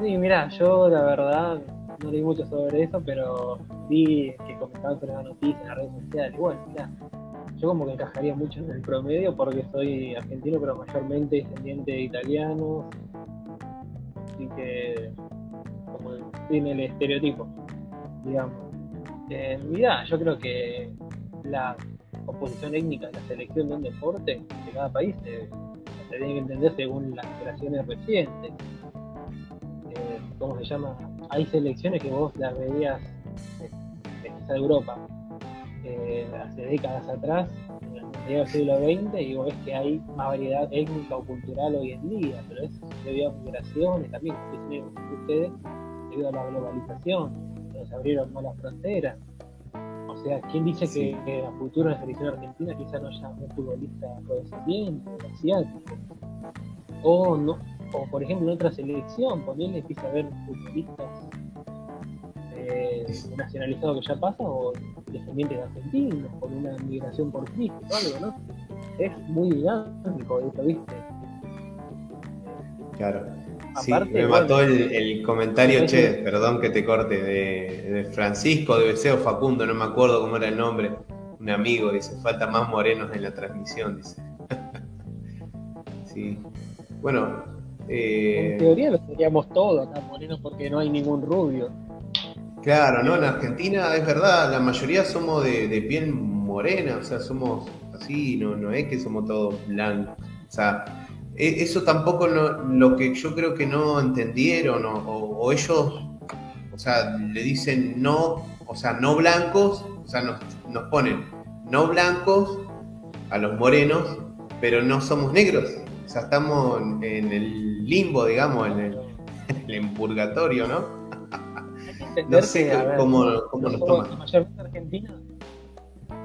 Sí, mira, yo la verdad no leí mucho sobre eso, pero vi que comentaban sobre la noticia en las redes sociales. Igual, mira, yo como que encajaría mucho en el promedio porque soy argentino, pero mayormente descendiente de italianos. Así que, como tiene el estereotipo, digamos. Eh, mira, yo creo que la composición étnica la selección de un deporte de cada país se, se tiene que entender según las generaciones recientes. Eh, ¿Cómo se llama? Hay selecciones que vos las veías en de Europa eh, hace décadas atrás, en el siglo XX, y vos ves que hay más variedad étnica o cultural hoy en día, pero eso debido a migraciones también, como ustedes, debido a la globalización, se abrieron más las fronteras. O sea, ¿quién dice Sí. que, que a futuro en la selección argentina quizá no haya un futbolista afrodescendiente, asiático? O, no, o por ejemplo en otra selección, ponerle empieza a haber futbolistas eh, nacionalizados que ya pasa o descendientes de argentinos, con una migración por Cristo o algo, ¿no? Es muy dinámico eso, ¿viste? Claro. Sí, Aparte, me bueno, mató el, el comentario, che, perdón que te corte, de, de Francisco de Beseo Facundo, no me acuerdo cómo era el nombre, un amigo, dice, falta más morenos en la transmisión, dice. sí. Bueno, eh, En teoría lo seríamos todos acá morenos porque no hay ningún rubio. Claro, ¿no? En Argentina es verdad, la mayoría somos de, de piel morena, o sea, somos así, no, no es que somos todos blancos. O sea, e- eso tampoco no- lo que yo creo que no entendieron, o, o- o ellos, o sea, le dicen no, o sea, no blancos, o sea, nos, nos ponen no blancos a los morenos, pero no somos negros. O sea, estamos en el limbo, digamos, en el, en el purgatorio, ¿no? No sé que, a ver, cómo, cómo nos toman. mayormente Argentina,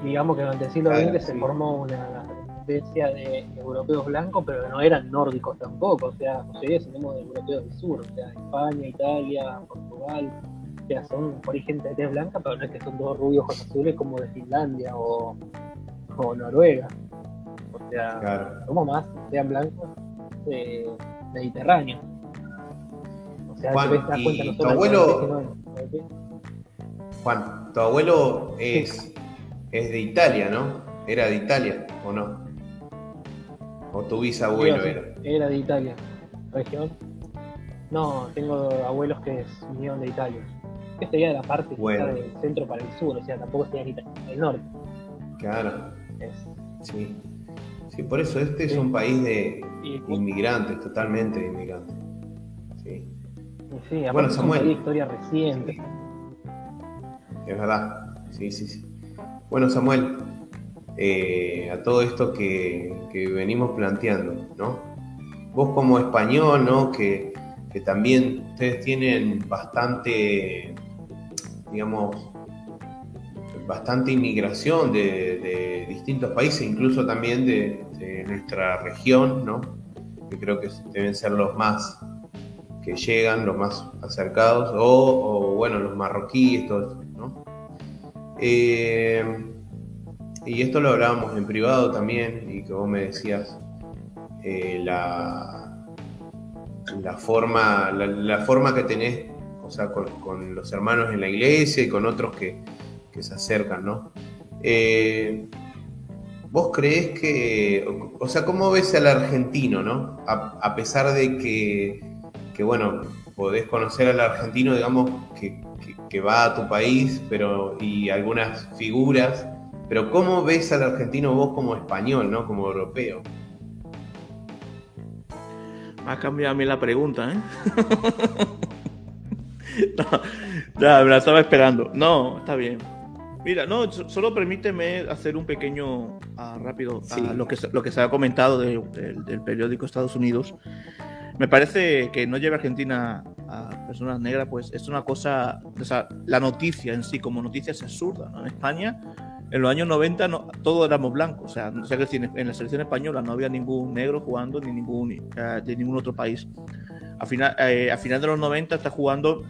digamos que durante el siglo XX se sí. formó una descendencia de europeos blancos, pero no eran nórdicos tampoco, o sea, nosotros somos de europeos del sur, o sea, España, Italia, Portugal, o sea, son origen de tez blanca, pero no es que son todos rubios ojos azules como de Finlandia o, o Noruega. O sea, Claro. somos más, sean blancos, eh, mediterráneos. O sea, Juan, te das cuenta ¿y no tu abuelo- de Juan, tu abuelo es, es de Italia, ¿no? Era de Italia, ¿o no? ¿O tu bisabuelo Sí, era? Era de Italia. ¿Región? No, tengo abuelos que vinieron de Italia. Que sería de la parte Bueno. del centro para el sur, o sea, tampoco sería ni tan del norte. Claro, Es- sí. Sí, por eso este es un país de y, inmigrantes, totalmente inmigrantes. Sí, sí, Bueno, Samuel. historia reciente. es verdad. Sí, sí, sí. Bueno, Samuel, eh, a todo esto que, que venimos planteando, ¿no? Vos como español, ¿no? Que, que también ustedes tienen bastante, digamos, bastante inmigración de, de distintos países, incluso también de, nuestra región, ¿no? Que creo que deben ser los más que llegan, los más acercados, o, bueno, los marroquíes, todo esto, ¿no? Eh, y esto lo hablábamos en privado también, y que vos me decías eh, la, la forma, la, forma que tenés, o sea, con, los hermanos en la iglesia y con otros que, que se acercan, ¿no? Eh, ¿Vos creés que, o, sea, cómo ves al argentino, ¿no? A, a pesar de que, que, bueno, podés conocer al argentino, digamos, que, que- va a tu país, pero, y algunas figuras, pero ¿cómo ves al argentino vos como español, ¿no? Como europeo? Ha cambiado a mí la pregunta, ¿eh? no, ya, me la estaba esperando. No, está bien. Mira, no, so- solo permíteme hacer un pequeño ah, rápido a Sí. lo, que, se- lo que se ha comentado de- del- del periódico Estados Unidos. Me parece que no lleve Argentina a personas negras, pues es una cosa, o sea, la noticia en sí como noticia es absurda, ¿no? En España, en los años 90, no, todos éramos blancos, o sea, que en, la selección española no había ningún negro jugando, ni ningún, eh, de ningún otro país. A final, eh, a final de los 90 está jugando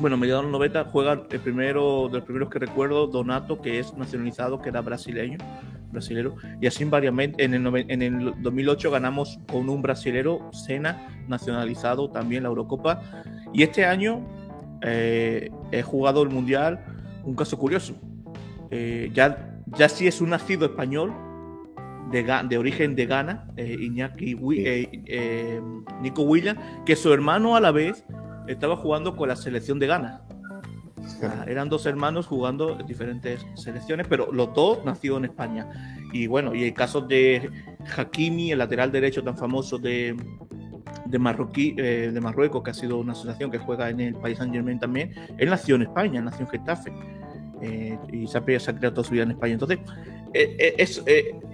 bueno, mediados de los 90 juega el primero, de los primeros que recuerdo, Donato, que es nacionalizado, que era brasileño, brasilero, y así variamente, en el, en el 2008 ganamos con un brasilero, Sena, nacionalizado también la Eurocopa, y este año eh, he jugado el Mundial, un caso curioso, eh, ya, ya sí es un nacido español, de, de, origen de Ghana, eh, Iñaki, eh, Nico Williams, que su hermano a la vez estaba jugando con la selección de Ghana. eran dos hermanos jugando en diferentes selecciones, pero los dos nacidos en España. Y bueno, y el caso de Hakimi, el lateral derecho tan famoso de, de, Marroquí, eh, de Marruecos, que ha sido una asociación que juega en el país Saint Germain también, él nació en España, nació en Getafe. Eh, y se ha, creado toda su vida en España. Entonces, eh, es,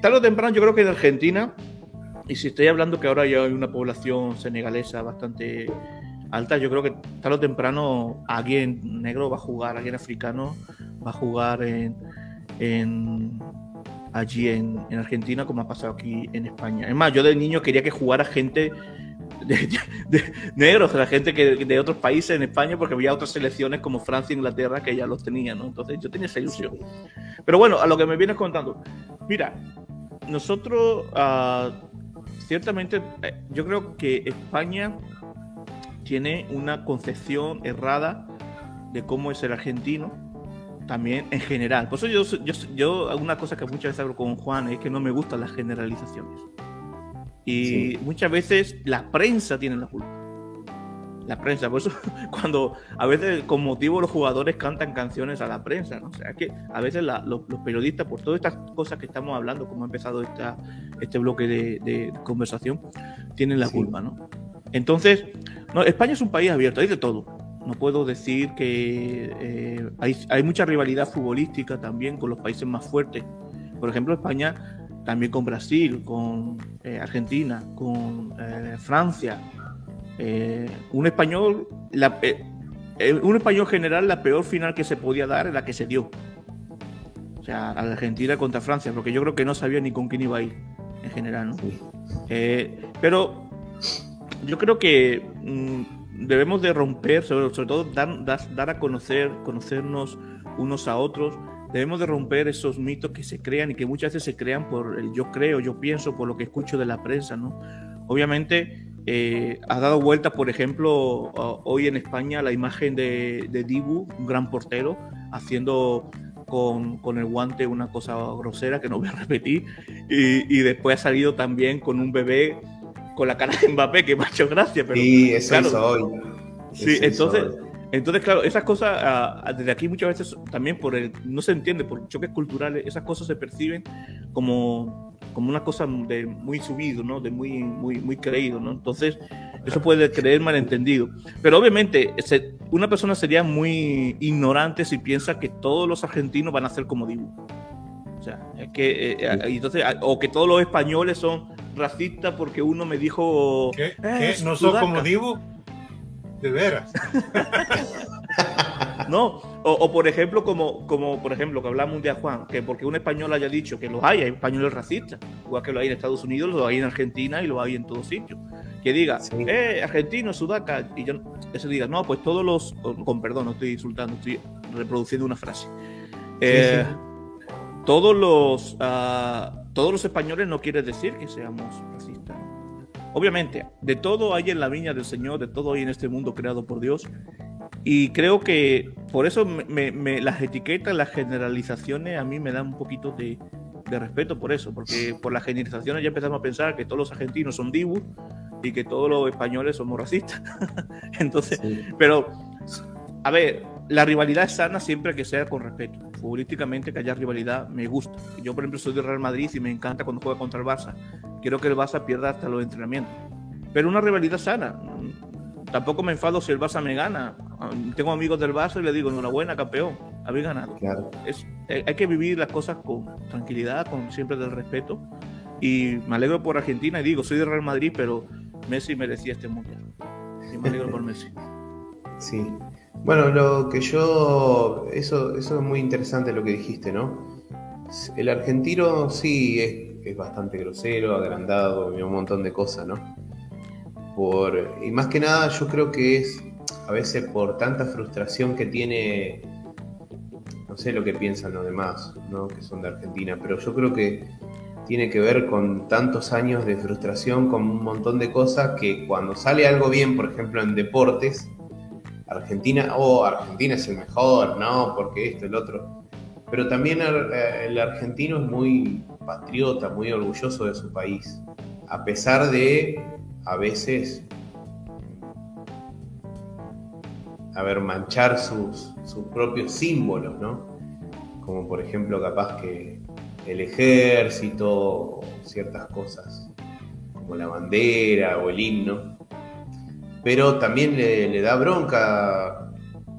tarde o temprano, yo creo que de Argentina, y si estoy hablando que ahora ya hay una población senegalesa bastante alta, yo creo que tarde o temprano alguien negro va a jugar, alguien africano va a jugar en, allí en, Argentina como ha pasado aquí en España. Es más, yo de niño quería que jugara gente de, de, negros, la gente que, de otros países en España, porque había otras selecciones como Francia e Inglaterra que ya los tenían, ¿no? Entonces yo tenía esa ilusión. Pero bueno, a lo que me vienes contando. Mira, nosotros, uh, ciertamente, eh, yo creo que España tiene una concepción errada de cómo es el argentino, también en general. Por eso yo, yo, yo una cosa que muchas veces hablo con Juan es que no me gustan las generalizaciones. Y muchas veces la prensa tiene la culpa. La prensa, por eso cuando a veces con motivo los jugadores cantan canciones a la prensa, ¿no? O sea, que a veces los, periodistas, por todas estas cosas que estamos hablando, como ha empezado esta, este bloque de, de conversación, tienen la culpa, ¿no? Entonces, no, España es un país abierto, hay de todo. No puedo decir que eh, hay, mucha rivalidad futbolística también con los países más fuertes. Por ejemplo, España también con Brasil, con eh, Argentina, con eh, Francia. un español, un español general, la peor final que se podía dar es la que se dio. O sea, a la Argentina contra Francia, porque yo creo que no sabía ni con quién iba a ir en general, ¿no? pero yo creo que debemos de romper, sobre, todo dar, dar, a conocer, conocernos unos a otros, debemos de romper esos mitos que se crean y que muchas veces se crean por el yo creo, yo pienso, por lo que escucho de la prensa, ¿no? Obviamente eh, ha dado vuelta, por ejemplo, hoy en España la imagen de, de Dibu, un gran portero, haciendo con, con, el guante una cosa grosera que no voy a repetir, y, y después ha salido también con un bebé con la cara de Mbappé, que me ha hecho gracia. Pero, sí, eso claro, Sí, entonces, entonces, claro, esas cosas, ah, desde aquí muchas veces también por el, no se entiende, por choques culturales, esas cosas se perciben como, como una cosa de muy subido, ¿no? De muy, muy, muy creído, ¿no? Entonces, eso puede creer malentendido. Pero obviamente, una persona sería muy ignorante si piensa que todos los argentinos van a ser como Dibu. O sea, es que, eh, eh, entonces, o que todos los españoles son racistas porque uno me dijo. ¿Qué? Eh, ¿No son como Dibu? De veras. no, o, por ejemplo, como, como por ejemplo, que hablamos un día, Juan, que porque un español haya dicho que los hay, hay españoles racistas, igual que lo hay en Estados Unidos, lo hay en Argentina y lo hay en todos sitios. Que diga, eh, argentino, sudaca, y yo, eso diga, no, pues todos los, con perdón, no estoy insultando, estoy reproduciendo una frase. Eh, todos los, uh, todos los españoles no quiere decir que seamos racistas. Obviamente, de todo hay en la viña del Señor, de todo hay en este mundo creado por Dios. Y creo que por eso me, las etiquetas, las generalizaciones a mí me dan un poquito de, de, respeto por eso, porque por las generalizaciones ya empezamos a pensar que todos los argentinos son divos y que todos los españoles somos racistas. Entonces, pero, a ver, la rivalidad es sana siempre que sea con respeto. Futbolísticamente que haya rivalidad me gusta. Yo, por ejemplo, soy de Real Madrid y me encanta cuando juega contra el Barça. Quiero que el Barça pierda hasta los entrenamientos. Pero una rivalidad sana. Tampoco me enfado si el Barça me gana. Tengo amigos del Barça y le digo, enhorabuena, campeón, habéis ganado. Es, eh, hay que vivir las cosas con tranquilidad, con siempre del respeto. Y me alegro por Argentina y digo, soy de Real Madrid, pero Messi merecía este mundial. Y me alegro por Messi. Sí, bueno, lo que yo, eso, eso es muy interesante lo que dijiste, ¿no? El argentino sí es, bastante grosero, agrandado, un montón de cosas, ¿no? Por, y más que nada yo creo que es, a veces por tanta frustración que tiene, no sé lo que piensan los demás, ¿no? que son de Argentina, pero yo creo que tiene que ver con tantos años de frustración, con un montón de cosas que cuando sale algo bien, por ejemplo en deportes, Argentina, oh, Argentina es el mejor, no, porque esto, el otro. Pero también el argentino es muy patriota, muy orgulloso de su país, a pesar de a veces a ver, manchar sus, sus propios símbolos, ¿no? Como por ejemplo capaz que el ejército ciertas cosas, como la bandera o el himno. Pero también le, da bronca,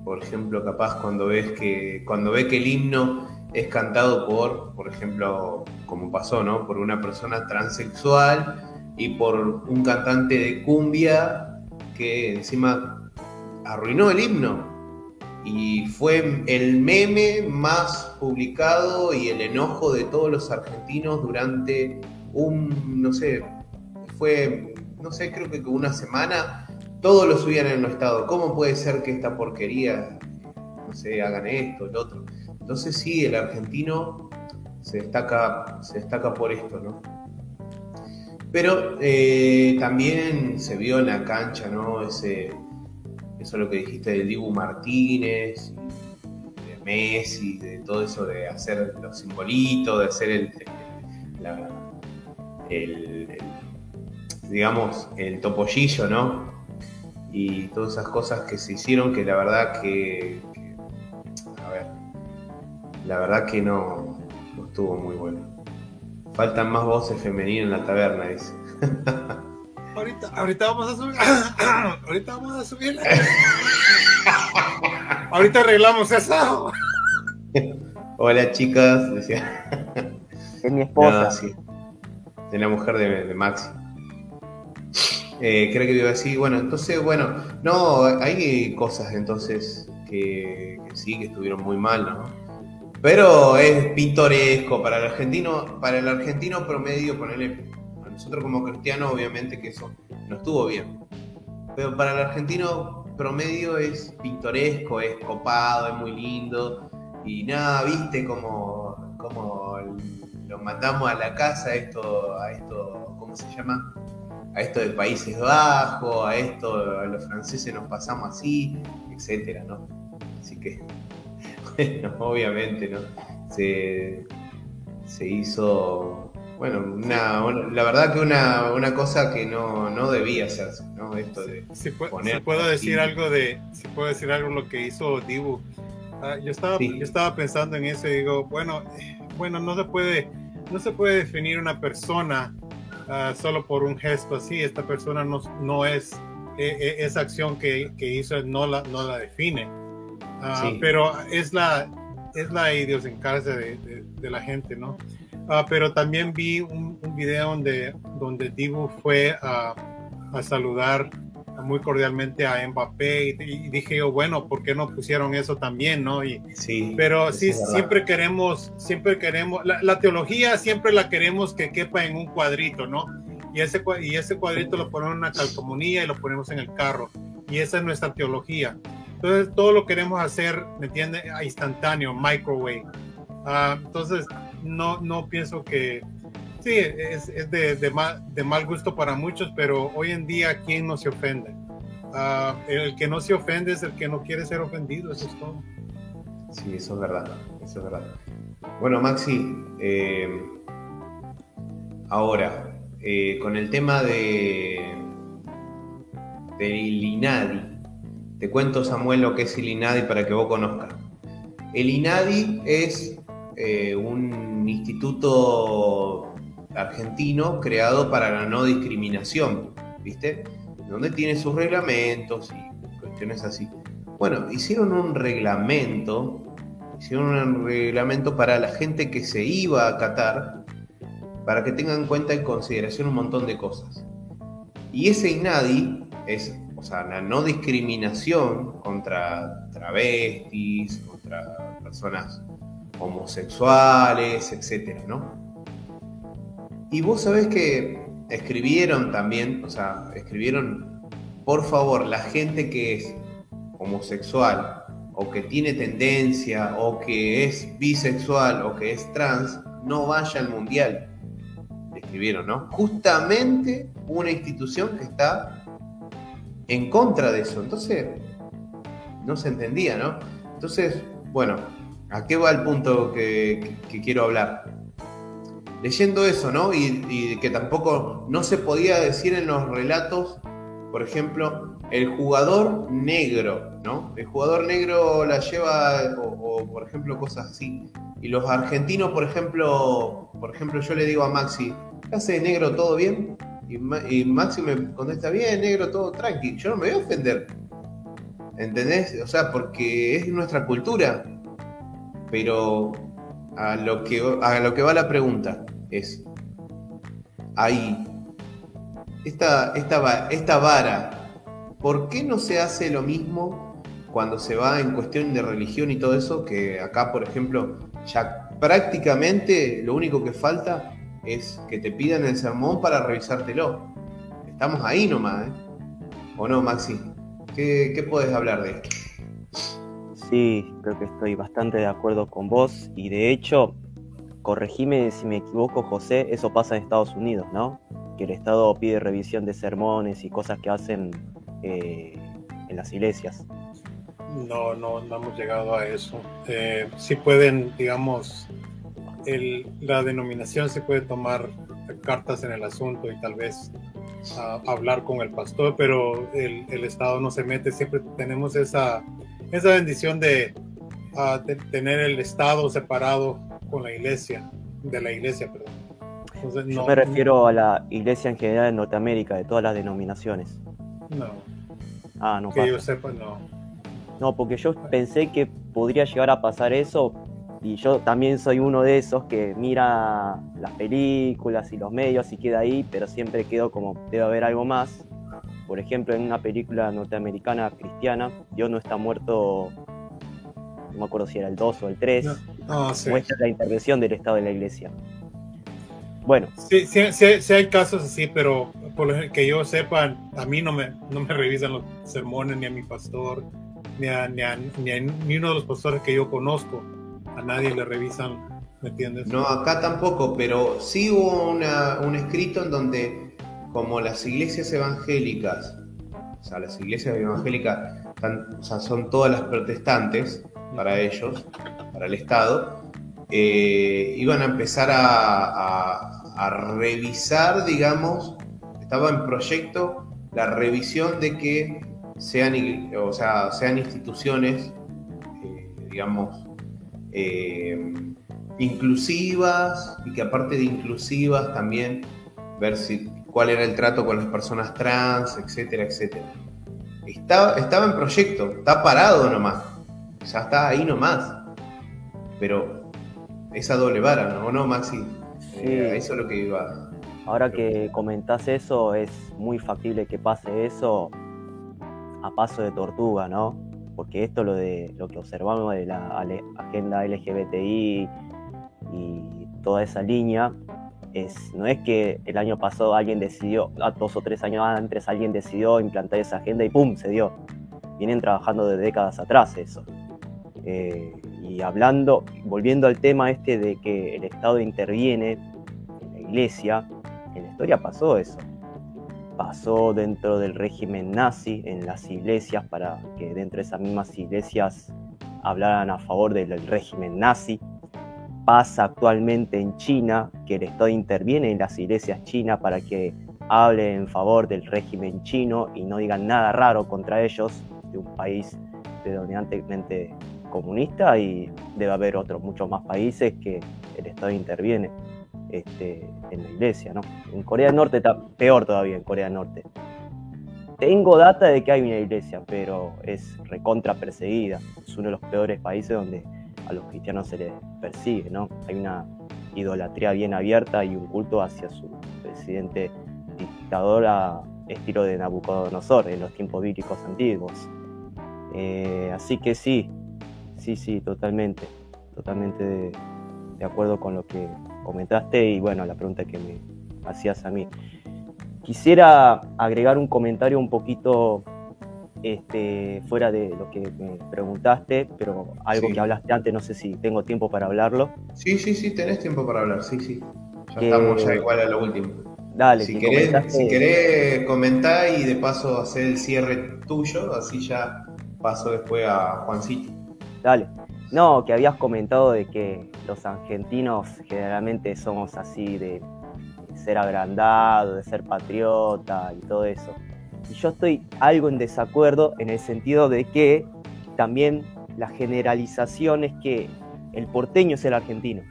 por ejemplo, capaz cuando ves que cuando ve que el himno es cantado por, por ejemplo, como pasó, ¿no? Por una persona transexual y por un cantante de cumbia que encima arruinó el himno y fue el meme más publicado y el enojo de todos los argentinos durante un, no sé, fue, no sé, creo que una semana, todos lo subían en el estado. ¿Cómo puede ser que esta porquería, no sé, hagan esto, el otro? Entonces sí, el argentino se destaca, se destaca por esto, ¿no? Pero eh, también se vio en la cancha, ¿no? Ese, eso es lo que dijiste de Dibu Martínez, de Messi, de todo eso de hacer los simbolitos, de hacer el, digamos, el topollillo, ¿no? Y todas esas cosas que se hicieron que la verdad que, a ver, la verdad que no, no estuvo muy bueno. Faltan más voces femeninas en la taberna, dice. Ahorita, ahorita vamos a subir. ahorita vamos a subir. ahorita arreglamos eso. Hola chicas, decía. Es mi esposa. De la mujer de, Maxi. Eh, creo que iba a decir, bueno, entonces, bueno, no, hay cosas entonces que, sí, que estuvieron muy mal, ¿no? Pero es pintoresco para el argentino, para el argentino promedio, ponerle nosotros como cristianos obviamente que eso no estuvo bien. Pero para el argentino promedio es pintoresco, es copado, es muy lindo. Y nada, viste como, como lo mandamos a la casa, esto, a esto, ¿cómo se llama? A esto de Países Bajos, a esto, a los franceses nos pasamos así, etcétera, ¿no? Así que, bueno, obviamente, ¿no? Se, se hizo bueno, una, la verdad que una, cosa que no, debía hacerse, ¿no? Esto de si, puedo decir algo de, si puedo decir algo lo que hizo Dibu. Ah, yo estaba, yo estaba pensando en eso y digo, bueno, bueno, no se puede, no se puede definir una persona ah, solo por un gesto así. Esta persona no, no es e, e, esa acción que, hizo no la, no la define. Ah, pero es la es la idiosincrasia de, de la gente, ¿no? Ah, pero también vi un, video donde, donde Dibu fue a, saludar muy cordialmente a Mbappé y, dije yo, bueno, ¿por qué no pusieron eso también, no? Y, sí, pero sí, siempre queremos, siempre queremos, la, teología siempre la queremos que quepa en un cuadrito, ¿no? Y ese, y ese cuadrito lo ponemos en una calcomanía y lo ponemos en el carro. Y esa es nuestra teología. Entonces, todo lo queremos hacer, ¿me entiendes? Instantáneo, microwave. Ah, entonces, no, no pienso que, sí, es, de, de, mal, de, gusto para muchos, pero hoy en día, ¿quién no se ofende? Ah, el que no se ofende es el que no quiere ser ofendido, eso es todo. Sí, eso es verdad, eso es verdad. Bueno, Maxi, eh, ahora, eh, con el tema de del INADI, te cuento Samuel lo que es el INADI para que vos conozcas. El INADI es eh, un instituto argentino creado para la no discriminación, ¿viste? Donde tiene sus reglamentos y cuestiones así. Bueno, hicieron un reglamento, hicieron un reglamento para la gente que se iba a Qatar, para que tengan en cuenta en consideración un montón de cosas. Y ese INADI es, o sea, la no discriminación contra travestis, contra personas homosexuales, etcétera, ¿no? Y vos sabés que escribieron también, o sea, escribieron, por favor, la gente que es homosexual o que tiene tendencia o que es bisexual o que es trans no vaya al mundial. Escribieron, ¿no? Justamente una institución que está en contra de eso. Entonces, no se entendía, ¿no? Entonces, bueno, ¿a qué va el punto que, quiero hablar? Leyendo eso, ¿no? Y, que tampoco no se podía decir en los relatos, por ejemplo, el jugador negro, ¿no? El jugador negro la lleva, o, por ejemplo, cosas así. Y los argentinos, por ejemplo, por ejemplo, yo le digo a Maxi, ¿qué hace negro? ¿Todo bien? Y, y Maxi me contesta, bien, negro, todo tranqui. Yo no me voy a ofender. ¿Entendés? O sea, porque es nuestra cultura. Pero a lo que, a lo que va la pregunta es, ahí, esta, esta, esta vara, ¿por qué no se hace lo mismo cuando se va en cuestión de religión y todo eso? Que acá, por ejemplo, ya prácticamente lo único que falta es que te pidan el sermón para revisártelo. Estamos ahí nomás, ¿eh? ¿O no, Maxi? ¿Qué, puedes hablar de esto? Sí, creo que estoy bastante de acuerdo con vos y de hecho, corregime si me equivoco, José, eso pasa en Estados Unidos, ¿no? Que el Estado pide revisión de sermones y cosas que hacen eh, en las iglesias. No, no, no hemos llegado a eso. Eh, sí pueden, digamos, la denominación se puede tomar cartas en el asunto y tal vez hablar con el pastor, pero el, el, Estado no se mete. Siempre tenemos esa, esa bendición de, tener el Estado separado con la iglesia, de la iglesia, perdón. Yo me refiero a la iglesia en general en Norteamérica, de todas las denominaciones. No. Ah, no. Que yo sepa, no. No, porque yo pensé que podría llegar a pasar eso, y yo también soy uno de esos que mira las películas y los medios y queda ahí, pero siempre quedo como, debe haber algo más. Por ejemplo, en una película norteamericana cristiana, Dios no está muerto, no me acuerdo si era el 2 o el 3, muestra la intervención del Estado de la Iglesia. Bueno. Sí, sí, hay casos así, pero por lo que yo sepa, a mí no me, no me revisan los sermones, ni a mi pastor, ni a, ni a, ni uno de los pastores que yo conozco a nadie le revisan, ¿me entiendes? No, acá tampoco, pero sí hubo un escrito en donde, como las iglesias evangélicas, o sea, las iglesias evangélicas son todas las protestantes para ellos, para el Estado, eh, iban a empezar a, revisar, digamos, estaba en proyecto la revisión de que sean, o sea, sean instituciones, eh, digamos, eh, inclusivas y que aparte de inclusivas también ver si, cuál era el trato con las personas trans, etcétera, etcétera. Está, estaba en proyecto, está parado nomás, ya está ahí nomás. Pero esa doble vara, ¿no, ¿No Maxi? Eh, eso es lo que iba. Ahora que comentás eso, es muy factible que pase eso a paso de tortuga, ¿no? porque esto lo de lo que observamos de la agenda LGBTI y toda esa línea es, no es que el año pasado alguien decidió, dos o tres años antes alguien decidió implantar esa agenda y ¡pum! se dio. Vienen trabajando de décadas atrás eso. Eh, y hablando, volviendo al tema este de que el Estado interviene en la iglesia, en la historia pasó eso pasó dentro del régimen nazi en las iglesias para que dentro de esas mismas iglesias hablaran a favor del régimen nazi. Pasa actualmente en China que el Estado interviene en las iglesias chinas para que hable en favor del régimen chino y no digan nada raro contra ellos de un país predominantemente comunista y debe haber otros muchos más países que el Estado interviene. Este, en la iglesia, ¿no? En Corea del Norte está peor todavía, en Corea del Norte. Tengo data de que hay una iglesia, pero es recontra perseguida. Es uno de los peores países donde a los cristianos se les persigue, ¿no? Hay una idolatría bien abierta y un culto hacia su presidente dictador a estilo de Nabucodonosor en los tiempos bíblicos antiguos. Eh, así que sí, sí, sí, totalmente, totalmente de acuerdo con lo que comentaste y bueno, la pregunta que me hacías a mí. Quisiera agregar un comentario un poquito este, fuera de lo que me preguntaste, pero algo Sí. que hablaste antes, no sé si tengo tiempo para hablarlo. Sí, sí, sí, tenés tiempo para hablar, sí, sí. Ya Que- estamos ya igual a lo último. Dale, Si que querés, comentaste- si querés comentar y de paso hacer el cierre tuyo, así ya paso después a Juancito. Dale. No, que habías comentado de que los argentinos generalmente somos así de ser agrandado, de ser patriota y todo eso. Y yo estoy algo en desacuerdo en el sentido de que también la generalización es que el porteño es el argentino.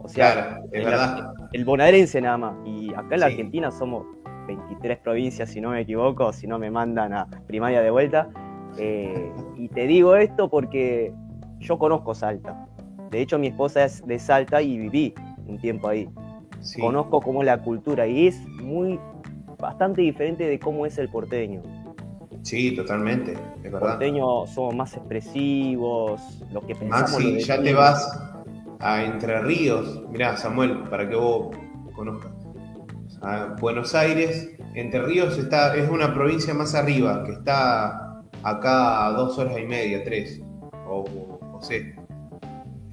O sea, Claro, es el, verdad. el bonaerense nada más. Y acá en la Sí. Argentina somos 23 provincias, si no me equivoco, si no me mandan a primaria de vuelta. Eh, y te digo esto porque yo conozco Salta. De hecho, mi esposa es de Salta y viví un tiempo ahí. Sí. Conozco cómo es la cultura y es muy bastante diferente de cómo es el porteño. Sí, totalmente, es verdad. porteño somos más expresivos, lo que pensamos. lo Maxi, ya te vas a Entre Ríos. Mirá, Samuel, para que vos conozcas. A Buenos Aires, Entre Ríos está, es una provincia más arriba, que está acá a dos horas y media, tres, o, o sé,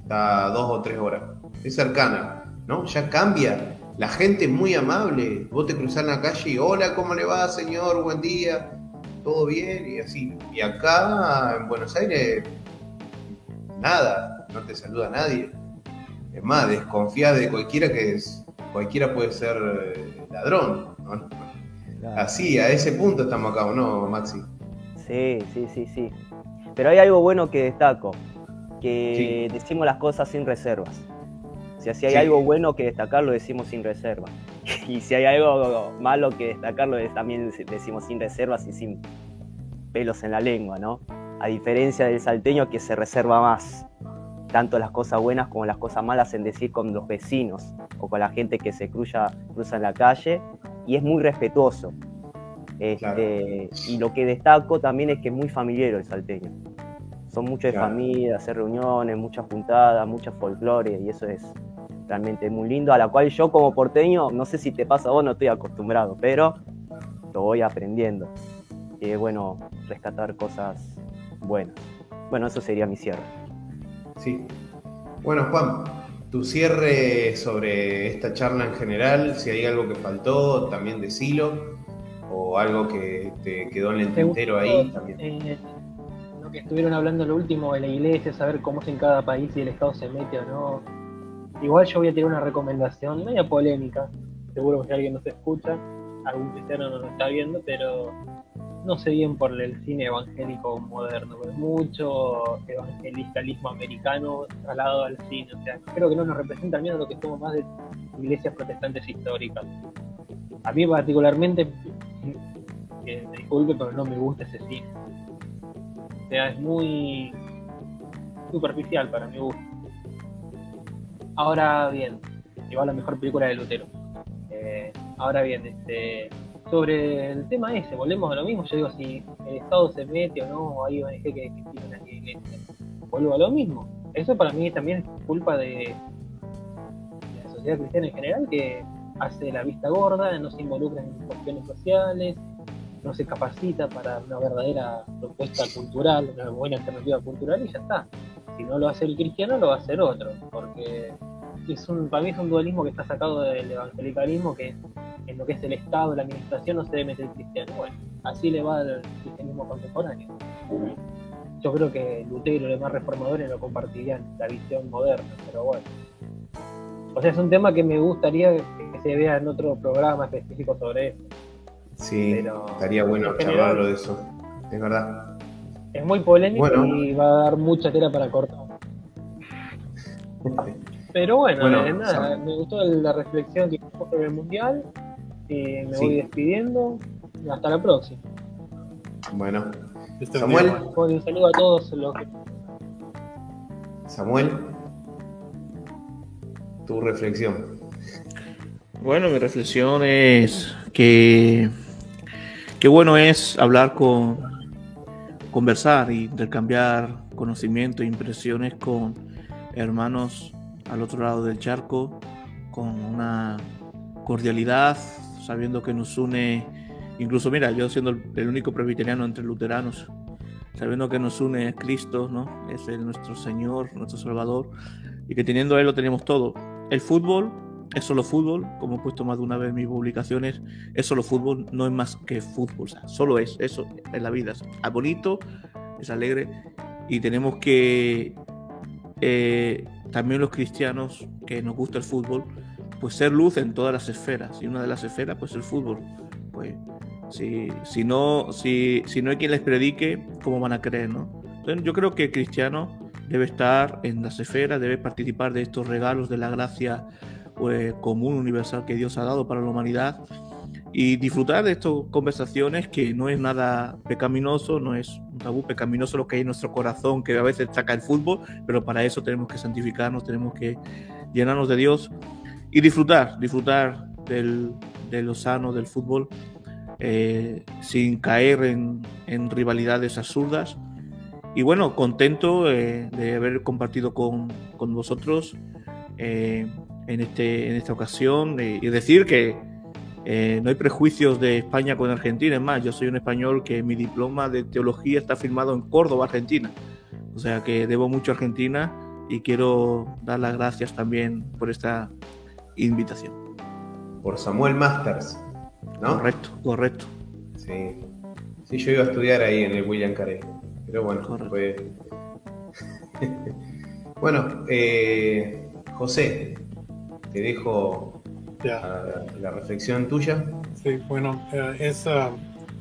está a dos o tres horas. Es cercana, ¿no? Ya cambia. La gente es muy amable. Vos te cruzás en la calle y, hola, ¿cómo le va, señor? Buen día. ¿Todo bien? Y así. Y acá, en Buenos Aires, nada, no te saluda nadie. Es más, desconfía de cualquiera que es, cualquiera puede ser eh, ladrón. ¿no? Así, a ese punto estamos acá, ¿o no, Maxi? Sí, sí, sí, sí. Pero hay algo bueno que destaco, que decimos las cosas sin reservas. O sea, si hay Sí. algo bueno que destacar, lo decimos sin reservas. Y si hay algo malo que destacarlo, también decimos sin reservas y sin pelos en la lengua, ¿no? A diferencia del salteño que se reserva más, tanto las cosas buenas como las cosas malas en decir con los vecinos o con la gente que se cruza, cruza en la calle, y es muy respetuoso. Este, Y lo que destaco también es que es muy familiar el salteño. Son mucho de Claro. familia, hacer reuniones, muchas juntadas, mucha folclore, y eso es realmente muy lindo, a la cual yo como porteño, no sé si te pasa a vos, no estoy acostumbrado, pero lo voy aprendiendo. Y es bueno rescatar cosas buenas. Bueno, eso sería mi cierre. Sí. Bueno, Juan, tu cierre sobre esta charla en general, si hay algo que faltó, también decilo, o algo que te quedó en el tintero ahí también. eh, lo que estuvieron hablando lo último de la iglesia, saber cómo es en cada país si el Estado se mete o no. Igual yo voy a tirar una recomendación, media polémica. Seguro que si alguien nos escucha, algún cristiano no nos está viendo, pero no sé bien por el cine evangélico moderno, porque mucho evangelicalismo americano trasladado al cine. O sea, creo que no nos representa al menos lo que somos más de iglesias protestantes históricas. A mí particularmente, disculpe, pero no me gusta ese cine. O sea, es muy superficial para mi gusto. Ahora bien, igual la mejor película de Lutero. Eh, ahora bien, este, sobre el tema ese, volvemos a lo mismo. Yo digo, si el Estado se mete o no, hay ONG que critican a la iglesia, vuelvo a lo mismo. Eso para mí también es culpa de la sociedad cristiana en general, que hace la vista gorda, no se involucra en cuestiones sociales, no se capacita para una verdadera propuesta cultural, una buena alternativa cultural y ya está. Si no lo hace el cristiano, lo va a hacer otro, porque es un, para mí es un dualismo que está sacado del evangelicalismo, que en lo que es el Estado, la administración, no se debe meter el cristiano. Bueno, así le va al cristianismo contemporáneo. Yo creo que Lutero y los demás reformadores no compartirían la visión moderna, pero bueno. O sea, es un tema que me gustaría que vea en otro programa específico sobre eso. Sí, pero estaría bueno charlarlo de eso, es verdad. Es muy polémico Bueno. y va a dar mucha tela para cortar. Pero bueno, Bueno, eh, nada, me gustó la reflexión que hicimos sobre el mundial. Y me Sí. voy despidiendo. Hasta la próxima. Bueno, Este Samuel. un saludo a todos los que Samuel, tu reflexión. Bueno, mi reflexión es que qué bueno es hablar con, conversar y intercambiar conocimiento e impresiones con hermanos al otro lado del charco, con una cordialidad, sabiendo que nos une Incluso, mira, yo siendo el, único presbiteriano entre luteranos, sabiendo que nos une Cristo, ¿no? Es el, nuestro Señor, nuestro Salvador, y que teniendo Él lo tenemos todo. El fútbol es solo fútbol, como he puesto más de una vez en mis publicaciones, es solo fútbol, no es más que fútbol, solo es eso en la vida. Es bonito, es alegre, y tenemos que eh, también los cristianos que nos gusta el fútbol, pues ser luz en todas las esferas, y una de las esferas, pues el fútbol. Pues si, si, no, si, si no hay quien les predique, ¿cómo van a creer, no? Entonces, yo creo que el cristiano debe estar en las esferas, debe participar de estos regalos de la gracia pues, común, universal que Dios ha dado para la humanidad y disfrutar de estas conversaciones que no es nada pecaminoso, no es un tabú pecaminoso lo que hay en nuestro corazón, que a veces saca el fútbol, pero para eso tenemos que santificarnos, tenemos que llenarnos de Dios y disfrutar, disfrutar del, de lo sano del fútbol eh, sin caer en, en, rivalidades absurdas. Y bueno, contento eh, de haber compartido con, con vosotros eh, en, este, en esta ocasión y decir que eh, no hay prejuicios de España con Argentina, es más, yo soy un español que mi diploma de teología está firmado en Córdoba, Argentina. O sea que debo mucho a Argentina y quiero dar las gracias también por esta invitación. Por Samuel Masters, ¿no? Correcto, correcto. Sí. Sí, yo iba a estudiar ahí en el William Carey. Pero bueno, fue... bueno, eh, José, te dejo la, reflexión tuya. Sí, bueno, eh, es, ah,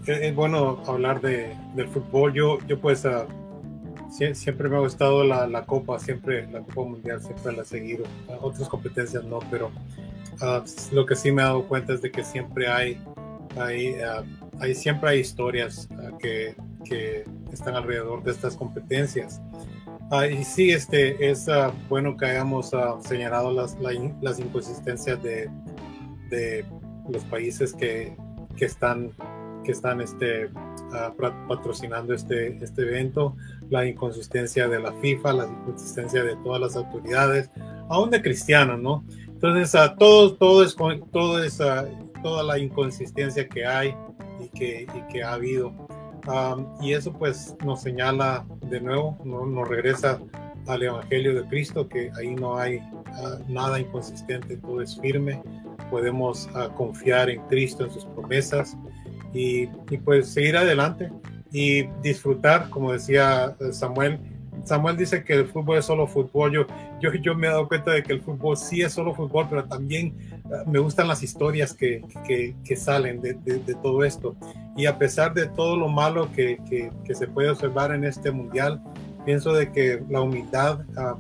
es, bueno hablar de, del fútbol. Yo, yo pues uh, siempre me ha gustado la, la, Copa, siempre la Copa Mundial, siempre la he seguido. otras competencias no, pero lo que sí me he dado cuenta es de que siempre hay, hay, hay siempre hay historias que, que están alrededor de estas competencias. Ah, y sí, este, es uh, bueno que hayamos uh, señalado las, las inconsistencias de, de, los países que, que están, que están este, patrocinando este, este evento, la inconsistencia de la FIFA, la inconsistencia de todas las autoridades, aún de cristianos, ¿no? Entonces, todo, todo es, todo es toda la inconsistencia que hay y que, y que ha habido y eso pues nos señala de nuevo, nos regresa al Evangelio de Cristo, que ahí no hay ah, nada inconsistente, todo es firme, podemos ah, confiar en Cristo, en sus promesas y, y, pues seguir adelante y disfrutar, como decía eh, Samuel. Samuel dice que el fútbol es solo fútbol. Yo, yo, yo me he dado cuenta de que el fútbol sí es solo fútbol, pero también ah, me gustan las historias que, que, que salen de, de, de todo esto. Y a pesar de todo lo malo que, que, se puede observar en este mundial, pienso de que la humildad ah,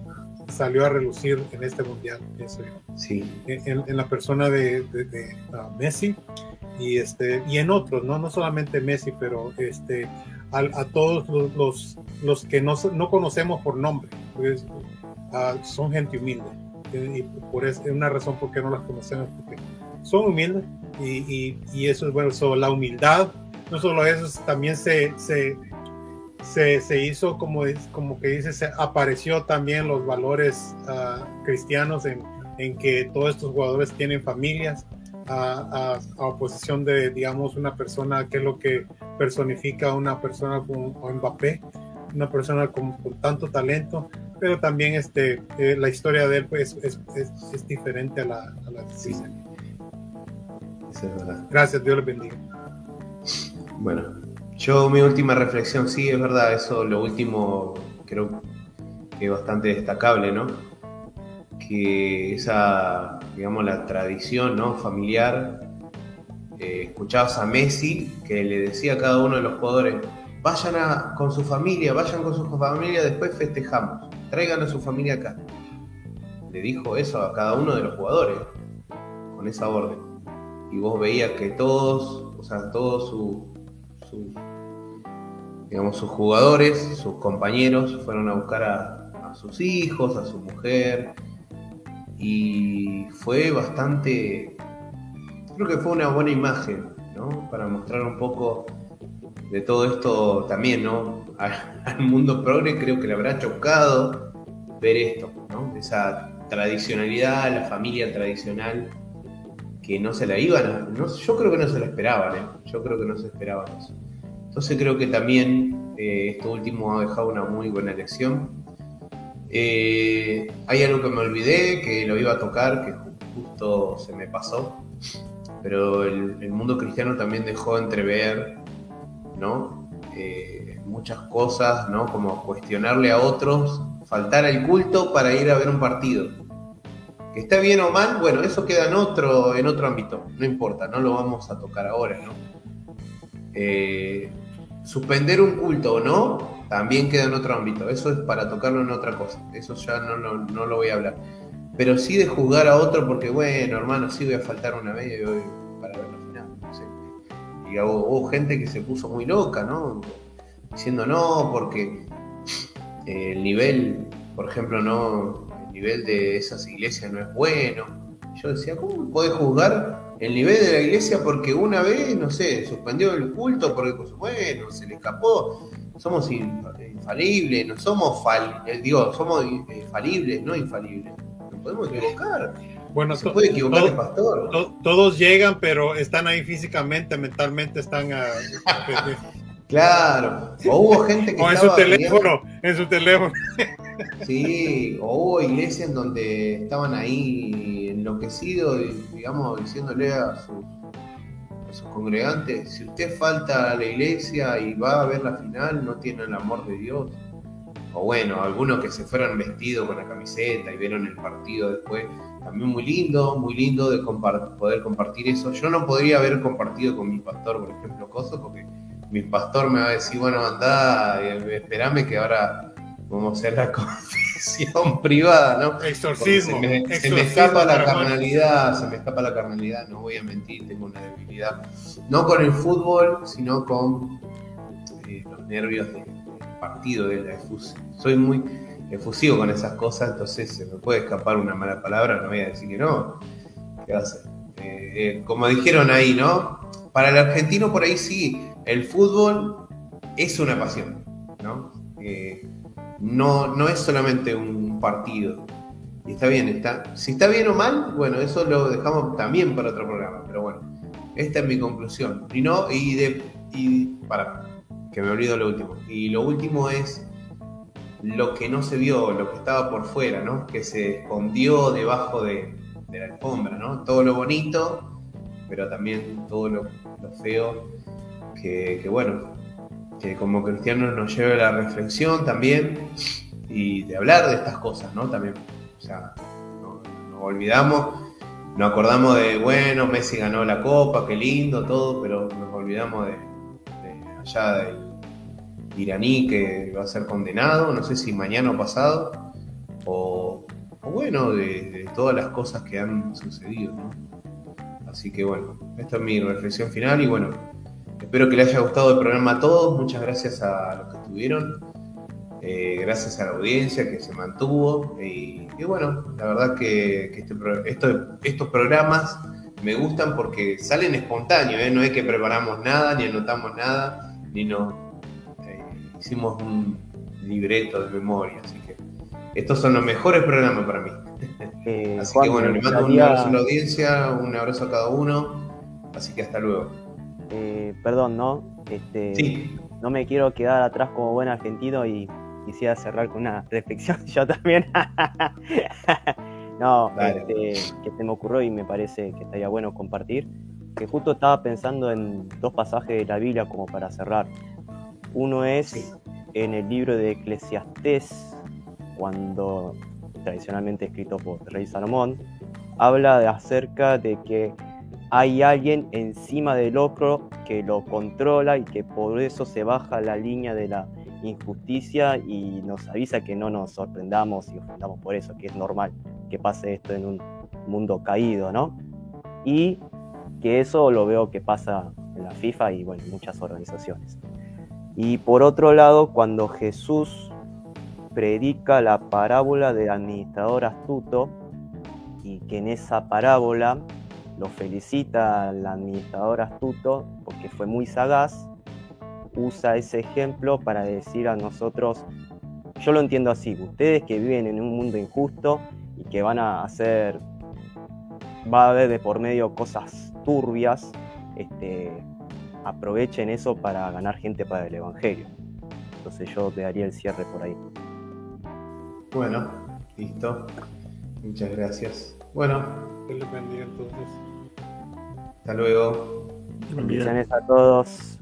salió a relucir en este mundial, pienso Sí. En, en la persona de, de, ah, Messi y, este, y en otros, ¿no? no solamente Messi, pero este, a, a todos los, los, los, que no, no conocemos por nombre, pues, uh, son gente humilde. Y por es una razón por qué no las conocemos, porque son humildes y, y, y eso es bueno, so, la humildad no solo eso, también se, se, se, hizo como, como que dice, se apareció también los valores ah, cristianos en, en, que todos estos jugadores tienen familias, a, a, oposición de, digamos, una persona que es lo que personifica a una persona como Mbappé, una persona con, tanto talento, pero también este, eh, la historia de él pues, es, es, es diferente a la, a la que sí. Gracias, Dios le bendiga. Bueno, yo mi última reflexión, sí, es verdad, eso lo último creo que es bastante destacable, ¿no? Que esa, digamos, la tradición ¿no? familiar, eh, escuchabas a Messi que le decía a cada uno de los jugadores, vayan con su familia, vayan con su familia, después festejamos, traigan a su familia acá. Le dijo eso a cada uno de los jugadores, con esa orden. Y vos veías que todos, o sea, todos su, digamos, sus jugadores, sus compañeros, fueron a buscar a, sus hijos, a su mujer, y fue bastante, creo que fue una buena imagen, ¿no? Para mostrar un poco de todo esto también, ¿no? Al mundo progre creo que le habrá chocado ver esto, ¿no? Esa tradicionalidad, la familia tradicional que no se la iban no, yo creo que no se la esperaban, ¿eh? yo creo que no se esperaban eso. Entonces creo que también eh, esto último ha dejado una muy buena lección. Eh, hay algo que me olvidé, que lo iba a tocar, que justo se me pasó, pero el, mundo cristiano también dejó entrever, ¿no? Eh, muchas cosas, ¿no? Como cuestionarle a otros, faltar al culto para ir a ver un partido. Que está bien o mal, bueno, eso queda en otro, en otro ámbito, no importa, no lo vamos a tocar ahora, ¿no? Eh, suspender un culto o no, también queda en otro ámbito, eso es para tocarlo en otra cosa, eso ya no, no, lo voy a hablar. Pero sí de juzgar a otro porque, bueno, hermano, sí voy a faltar una vez y para ver la final. Y hubo, gente que se puso muy loca, ¿no? Diciendo no, porque el nivel, por ejemplo, no, el nivel de esas iglesias no es bueno. Yo decía, ¿cómo puede juzgar el nivel de la iglesia porque una vez, no sé, suspendió el culto porque, pues, bueno, se le escapó? Somos infalibles, no somos fal, eh, digo, somos eh, falibles, no infalibles. Podemos equivocar. Bueno, se puede equivocar el pastor. todos llegan, pero están ahí físicamente, mentalmente están a, Claro, o hubo gente que. O en su teléfono, en su teléfono. Sí, o hubo iglesias donde estaban ahí enloquecidos, digamos, diciéndole a sus, congregantes: si usted falta a la iglesia y va a ver la final, no tiene el amor de Dios. O bueno, algunos que se fueron vestidos con la camiseta y vieron el partido después. También muy lindo, muy lindo de poder compartir eso. Yo no podría haber compartido con mi pastor, por ejemplo, cosas, porque mi pastor me va a decir, bueno, anda, eh, espérame que ahora vamos a hacer la confesión privada, ¿no? Exorcismo. Se me, se me, escapa la carnalidad, se me escapa la carnalidad, no voy a mentir, tengo una debilidad. No con el fútbol, sino con eh, los nervios del, partido, de la. Soy muy efusivo con esas cosas, entonces se me puede escapar una mala palabra, no voy a decir que no. ¿Qué va a hacer? Eh, como dijeron ahí, ¿no? Para el argentino por ahí sí, el fútbol es una pasión, ¿no? Eh, no, no es solamente un partido. Y está bien, está, si está bien o mal, bueno, eso lo dejamos también para otro programa, pero bueno, esta es mi conclusión. Y no, y de, y para, que me olvido lo último. Y lo último es lo que no se vio, lo que estaba por fuera, ¿no? Que se escondió debajo de, la alfombra, ¿no? Todo lo bonito, pero también todo lo, lo feo que, bueno, que como cristianos nos lleve a la reflexión también y de hablar de estas cosas, ¿no? También, o sea, no, nos olvidamos, nos acordamos de, bueno, Messi ganó la copa, qué lindo, todo, pero nos olvidamos de, allá del iraní que va a ser condenado, no sé si mañana o pasado, o, bueno, de, todas las cosas que han sucedido, ¿no? Así que bueno, esta es mi reflexión final y bueno, Espero que les haya gustado el programa a todos. Muchas gracias a los que estuvieron. Eh, gracias a la audiencia que se mantuvo. Y, bueno, la verdad que, este estos programas me gustan porque salen espontáneos. ¿eh? No es que preparamos nada, ni anotamos nada, ni nos hicimos un libreto de memoria. Así que estos son los mejores programas para mí. Así que bueno, le mando un abrazo a la audiencia, un abrazo a cada uno. Así que hasta luego. Eh, perdón, ¿no? Este, No me quiero quedar atrás como buen argentino y quisiera cerrar con una reflexión yo también. no, este, que se me ocurrió y me parece que estaría bueno compartir. Que justo estaba pensando en dos pasajes de la Biblia como para cerrar. Uno es en el libro de Eclesiastés, cuando tradicionalmente escrito por Rey Salomón, habla acerca de que hay alguien encima del otro que lo controla y que por eso se baja la línea de la injusticia y nos avisa que no nos sorprendamos y ofendamos por eso, que es normal que pase esto en un mundo caído, ¿no? Y que eso lo veo que pasa en la FIFA y bueno, en muchas organizaciones. Y por otro lado, cuando Jesús predica la parábola del administrador astuto y que en esa parábola lo felicita al administrador astuto porque fue muy sagaz, usa ese ejemplo para decir a nosotros, yo lo entiendo así, ustedes que viven en un mundo injusto y que van a hacer va a haber de por medio cosas turbias, este, aprovechen eso para ganar gente para el Evangelio. Entonces yo te daría el cierre por ahí. Bueno, listo. Muchas gracias. Bueno, Que les bendiga entonces. hasta luego. Bendiciones a todos.